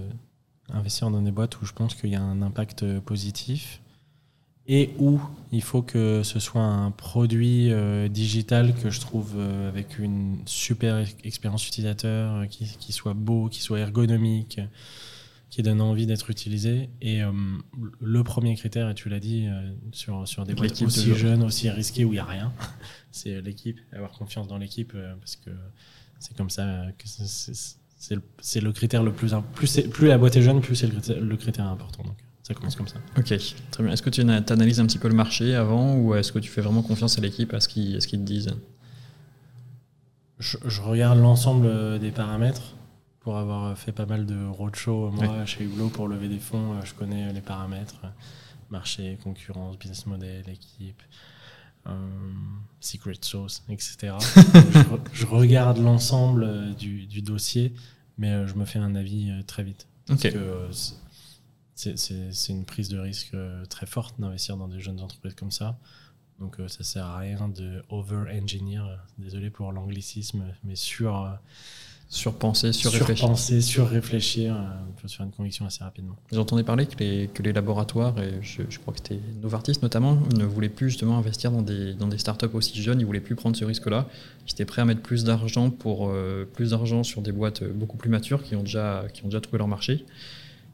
investir dans des boîtes où je pense qu'il y a un impact euh, positif et où il faut que ce soit un produit euh, digital que je trouve avec une super expérience utilisateur, qui, qui, soit beau, qui soit ergonomique, qui donne envie d'être utilisé. Et le premier critère, et tu l'as dit, sur, sur des boîtes aussi jeunes, aussi risquées, où il n'y a rien, [LAUGHS] c'est l'équipe, avoir confiance dans l'équipe, parce que c'est comme ça que c'est le, critère le plus plus plus la boîte est jeune, plus c'est le, critère important. Donc ça commence comme ça.
Ok, très bien. Est-ce que tu analyses un petit peu le marché avant ou est-ce que tu fais vraiment confiance à l'équipe, à ce qu'ils te disent?
Je, regarde l'ensemble euh, des paramètres pour avoir fait pas mal de roadshow moi chez Hublot pour lever des fonds. Euh, je connais les paramètres marché, concurrence, business model, équipe. Euh, secret sauce, etc. [LAUGHS] je, regarde l'ensemble euh, du, dossier, mais euh, je me fais un avis très vite. Parce que c'est une prise de risque très forte d'investir dans des jeunes entreprises comme ça. Donc ça sert à rien de over-engineer, désolé pour l'anglicisme, mais sur
Surpenser, surréfléchir.
Surpenser, surréfléchir, euh, faire une conviction assez rapidement.
J'entendais parler que les, que les laboratoires, et je, crois que c'était Novartis notamment, ne voulaient plus justement investir dans des, dans des startups aussi jeunes, ils voulaient plus prendre ce risque-là. Ils étaient prêts à mettre plus d'argent pour euh, plus d'argent sur des boîtes beaucoup plus matures qui ont déjà, qui ont déjà trouvé leur marché.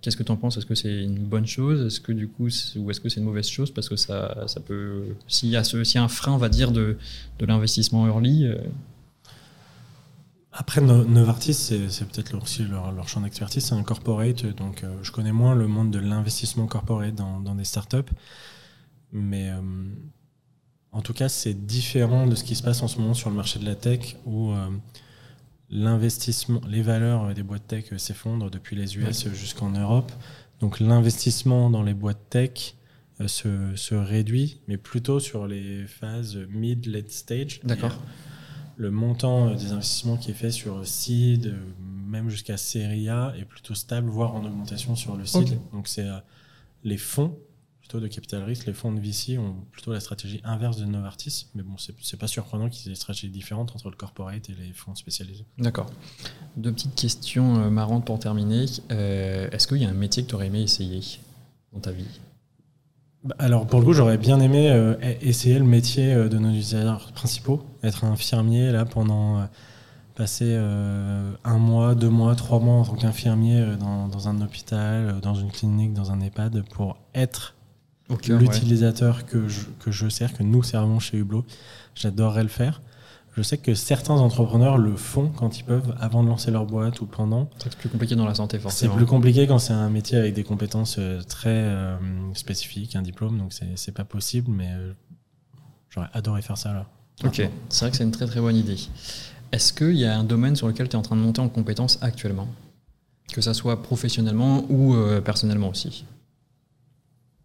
Qu'est-ce que tu en penses? Est-ce que c'est une bonne chose? Est-ce que du coup, ou est-ce que c'est une mauvaise chose? Parce que ça, ça peut, s'il y a un frein, on va dire, de, l'investissement early, euh,
après, Novartis, c'est peut-être aussi leur, champ d'expertise, c'est un corporate, donc euh, je connais moins le monde de l'investissement corporate dans, des startups, mais euh, en tout cas, c'est différent de ce qui se passe en ce moment sur le marché de la tech, où l'investissement, les valeurs des boîtes tech s'effondrent depuis les US jusqu'en Europe, donc l'investissement dans les boîtes tech se, se, réduit, mais plutôt sur les phases mid-late stage.
D'accord
le montant euh, des investissements qui est fait sur seed, euh, même jusqu'à série A, est plutôt stable, voire en augmentation sur le seed. Donc c'est euh, les fonds plutôt de capital risque, les fonds de VC ont plutôt la stratégie inverse de Novartis, mais bon, c'est pas surprenant qu'ils aient des stratégies différentes entre le corporate et les fonds spécialisés.
D'accord. Deux petites questions marrantes pour terminer. Est-ce qu'il y a un métier que tu aurais aimé essayer dans ta vie?
Bah, alors pour le coup, j'aurais bien aimé euh, essayer le métier euh, de nos utilisateurs principaux, être infirmier là pendant euh, passer un mois, deux mois, trois mois en tant qu'infirmier dans, un hôpital, dans une clinique, dans un EHPAD pour être l'utilisateur que, je, que je sers, que nous servons chez Hublot. J'adorerais le faire. Je sais que certains entrepreneurs le font quand ils peuvent, avant de lancer leur boîte ou pendant.
C'est plus compliqué dans la santé, forcément.
C'est plus compliqué quand c'est un métier avec des compétences euh, très euh, spécifiques, un diplôme, donc c'est pas possible, mais euh, j'aurais adoré faire ça là.
Ok, c'est vrai que c'est une très très bonne idée. Est-ce qu'il y a un domaine sur lequel tu es en train de monter en compétences actuellement? Que ça soit professionnellement ou personnellement aussi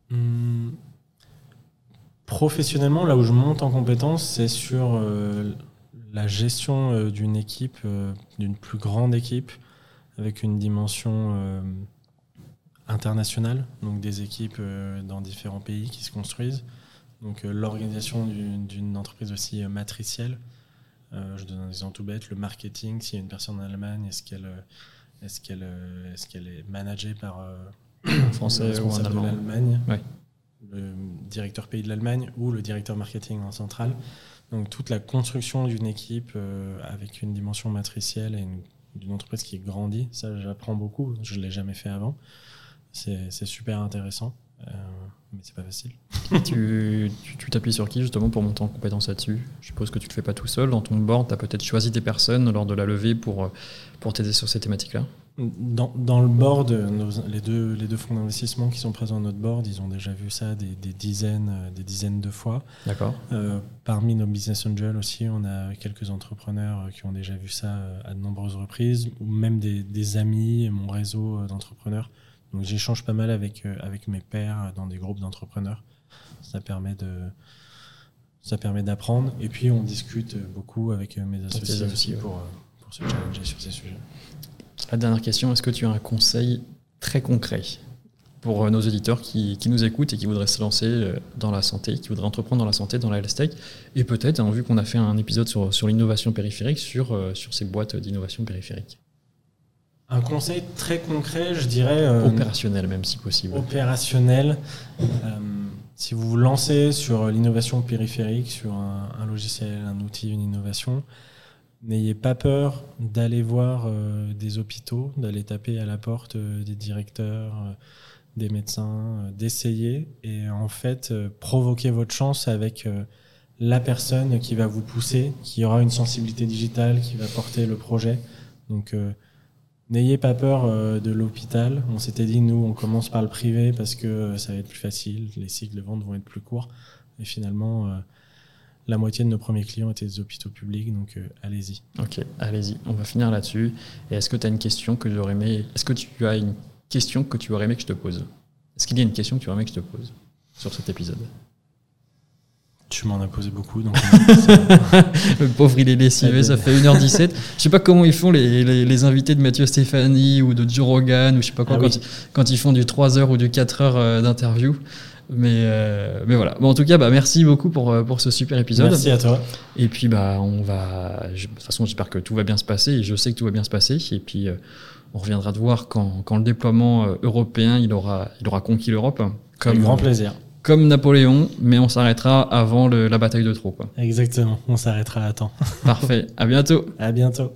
hmm. Professionnellement, là où je monte en compétences, c'est sur la gestion euh, d'une équipe, euh, d'une plus grande équipe, avec une dimension euh, internationale, donc des équipes dans différents pays qui se construisent. Donc l'organisation d'une entreprise aussi matricielle. je donne un exemple tout bête, le marketing, s'il y a une personne en Allemagne, est-ce qu'elle est, est, qu'elle est managée par
un [COUGHS] Français ou un Allemand
de l'Allemagne, le directeur pays de l'Allemagne ou le directeur marketing en centrale donc toute la construction d'une équipe euh, avec une dimension matricielle et une d'une entreprise qui grandit. Ça, j'apprends beaucoup. Je ne l'ai jamais fait avant. C'est super intéressant. Euh, mais c'est pas facile. [LAUGHS]
tu t'appuies sur qui justement pour monter en compétence là-dessus? Je suppose que tu le fais pas tout seul. Dans ton board, tu as peut-être choisi des personnes lors de la levée pour, pour t'aider sur ces thématiques-là?
Dans, dans, le board, les, deux, les deux fonds d'investissement qui sont présents dans notre board, ils ont déjà vu ça des, des dizaines, des dizaines de fois.
D'accord.
Euh, parmi nos business angels aussi, on a quelques entrepreneurs qui ont déjà vu ça à de nombreuses reprises, ou même des, des amis, mon réseau d'entrepreneurs donc j'échange pas mal avec, euh, avec mes pairs dans des groupes d'entrepreneurs. Ça permet de ça permet d'apprendre. Et puis on discute beaucoup avec euh, mes associés aussi pour, euh, pour se challenger sur ces sujets.
La dernière question, est-ce que tu as un conseil très concret pour nos auditeurs qui, qui, nous écoutent et qui voudraient se lancer dans la santé, qui voudraient entreprendre dans la santé, dans la health tech, et peut-être, hein, vu qu'on a fait un épisode sur, sur l'innovation périphérique, sur, sur ces boîtes d'innovation périphérique?
Un conseil très concret, je dirais.
Euh, opérationnel, même si possible.
Opérationnel. Euh, si vous vous lancez sur l'innovation périphérique, sur un, logiciel, un outil, une innovation, n'ayez pas peur d'aller voir euh, des hôpitaux, d'aller taper à la porte des directeurs, des médecins, d'essayer et en fait provoquer votre chance avec la personne qui va vous pousser, qui aura une sensibilité digitale, qui va porter le projet. Donc N'ayez pas peur euh, de l'hôpital. On s'était dit, nous, on commence par le privé parce que euh, ça va être plus facile, les cycles de vente vont être plus courts. Et finalement, euh, la moitié de nos premiers clients étaient des hôpitaux publics, donc allez-y.
Ok, allez-y. On va finir là-dessus. Et est-ce que tu as une question que j'aurais aimé Est-ce que tu as une question que tu aurais aimé que je te pose? Est-ce qu'il y a une question que tu aurais aimé que je te pose sur cet épisode?
Tu m'en as posé beaucoup. Donc [LAUGHS]
le pauvre, il est lessivé, ça fait 1h17. Je sais pas comment ils font les, les, invités de Mathieu Stéphanie ou de Joe Rogan ou je sais pas quoi, ah quand, ils font du 3 h ou du 4 h euh, d'interview. Mais, euh, mais voilà. Bon, en tout cas, bah, merci beaucoup pour, euh, pour ce super épisode.
Merci à toi.
Et puis, bah, on va. de toute façon, j'espère que tout va bien se passer et je sais que tout va bien se passer. Et puis, on reviendra de voir quand, quand le déploiement européen il aura, il aura conquis l'Europe.
Avec grand plaisir
comme Napoléon, mais on s'arrêtera avant la bataille de trop.
Exactement, on s'arrêtera à temps.
Parfait, à bientôt.
À bientôt.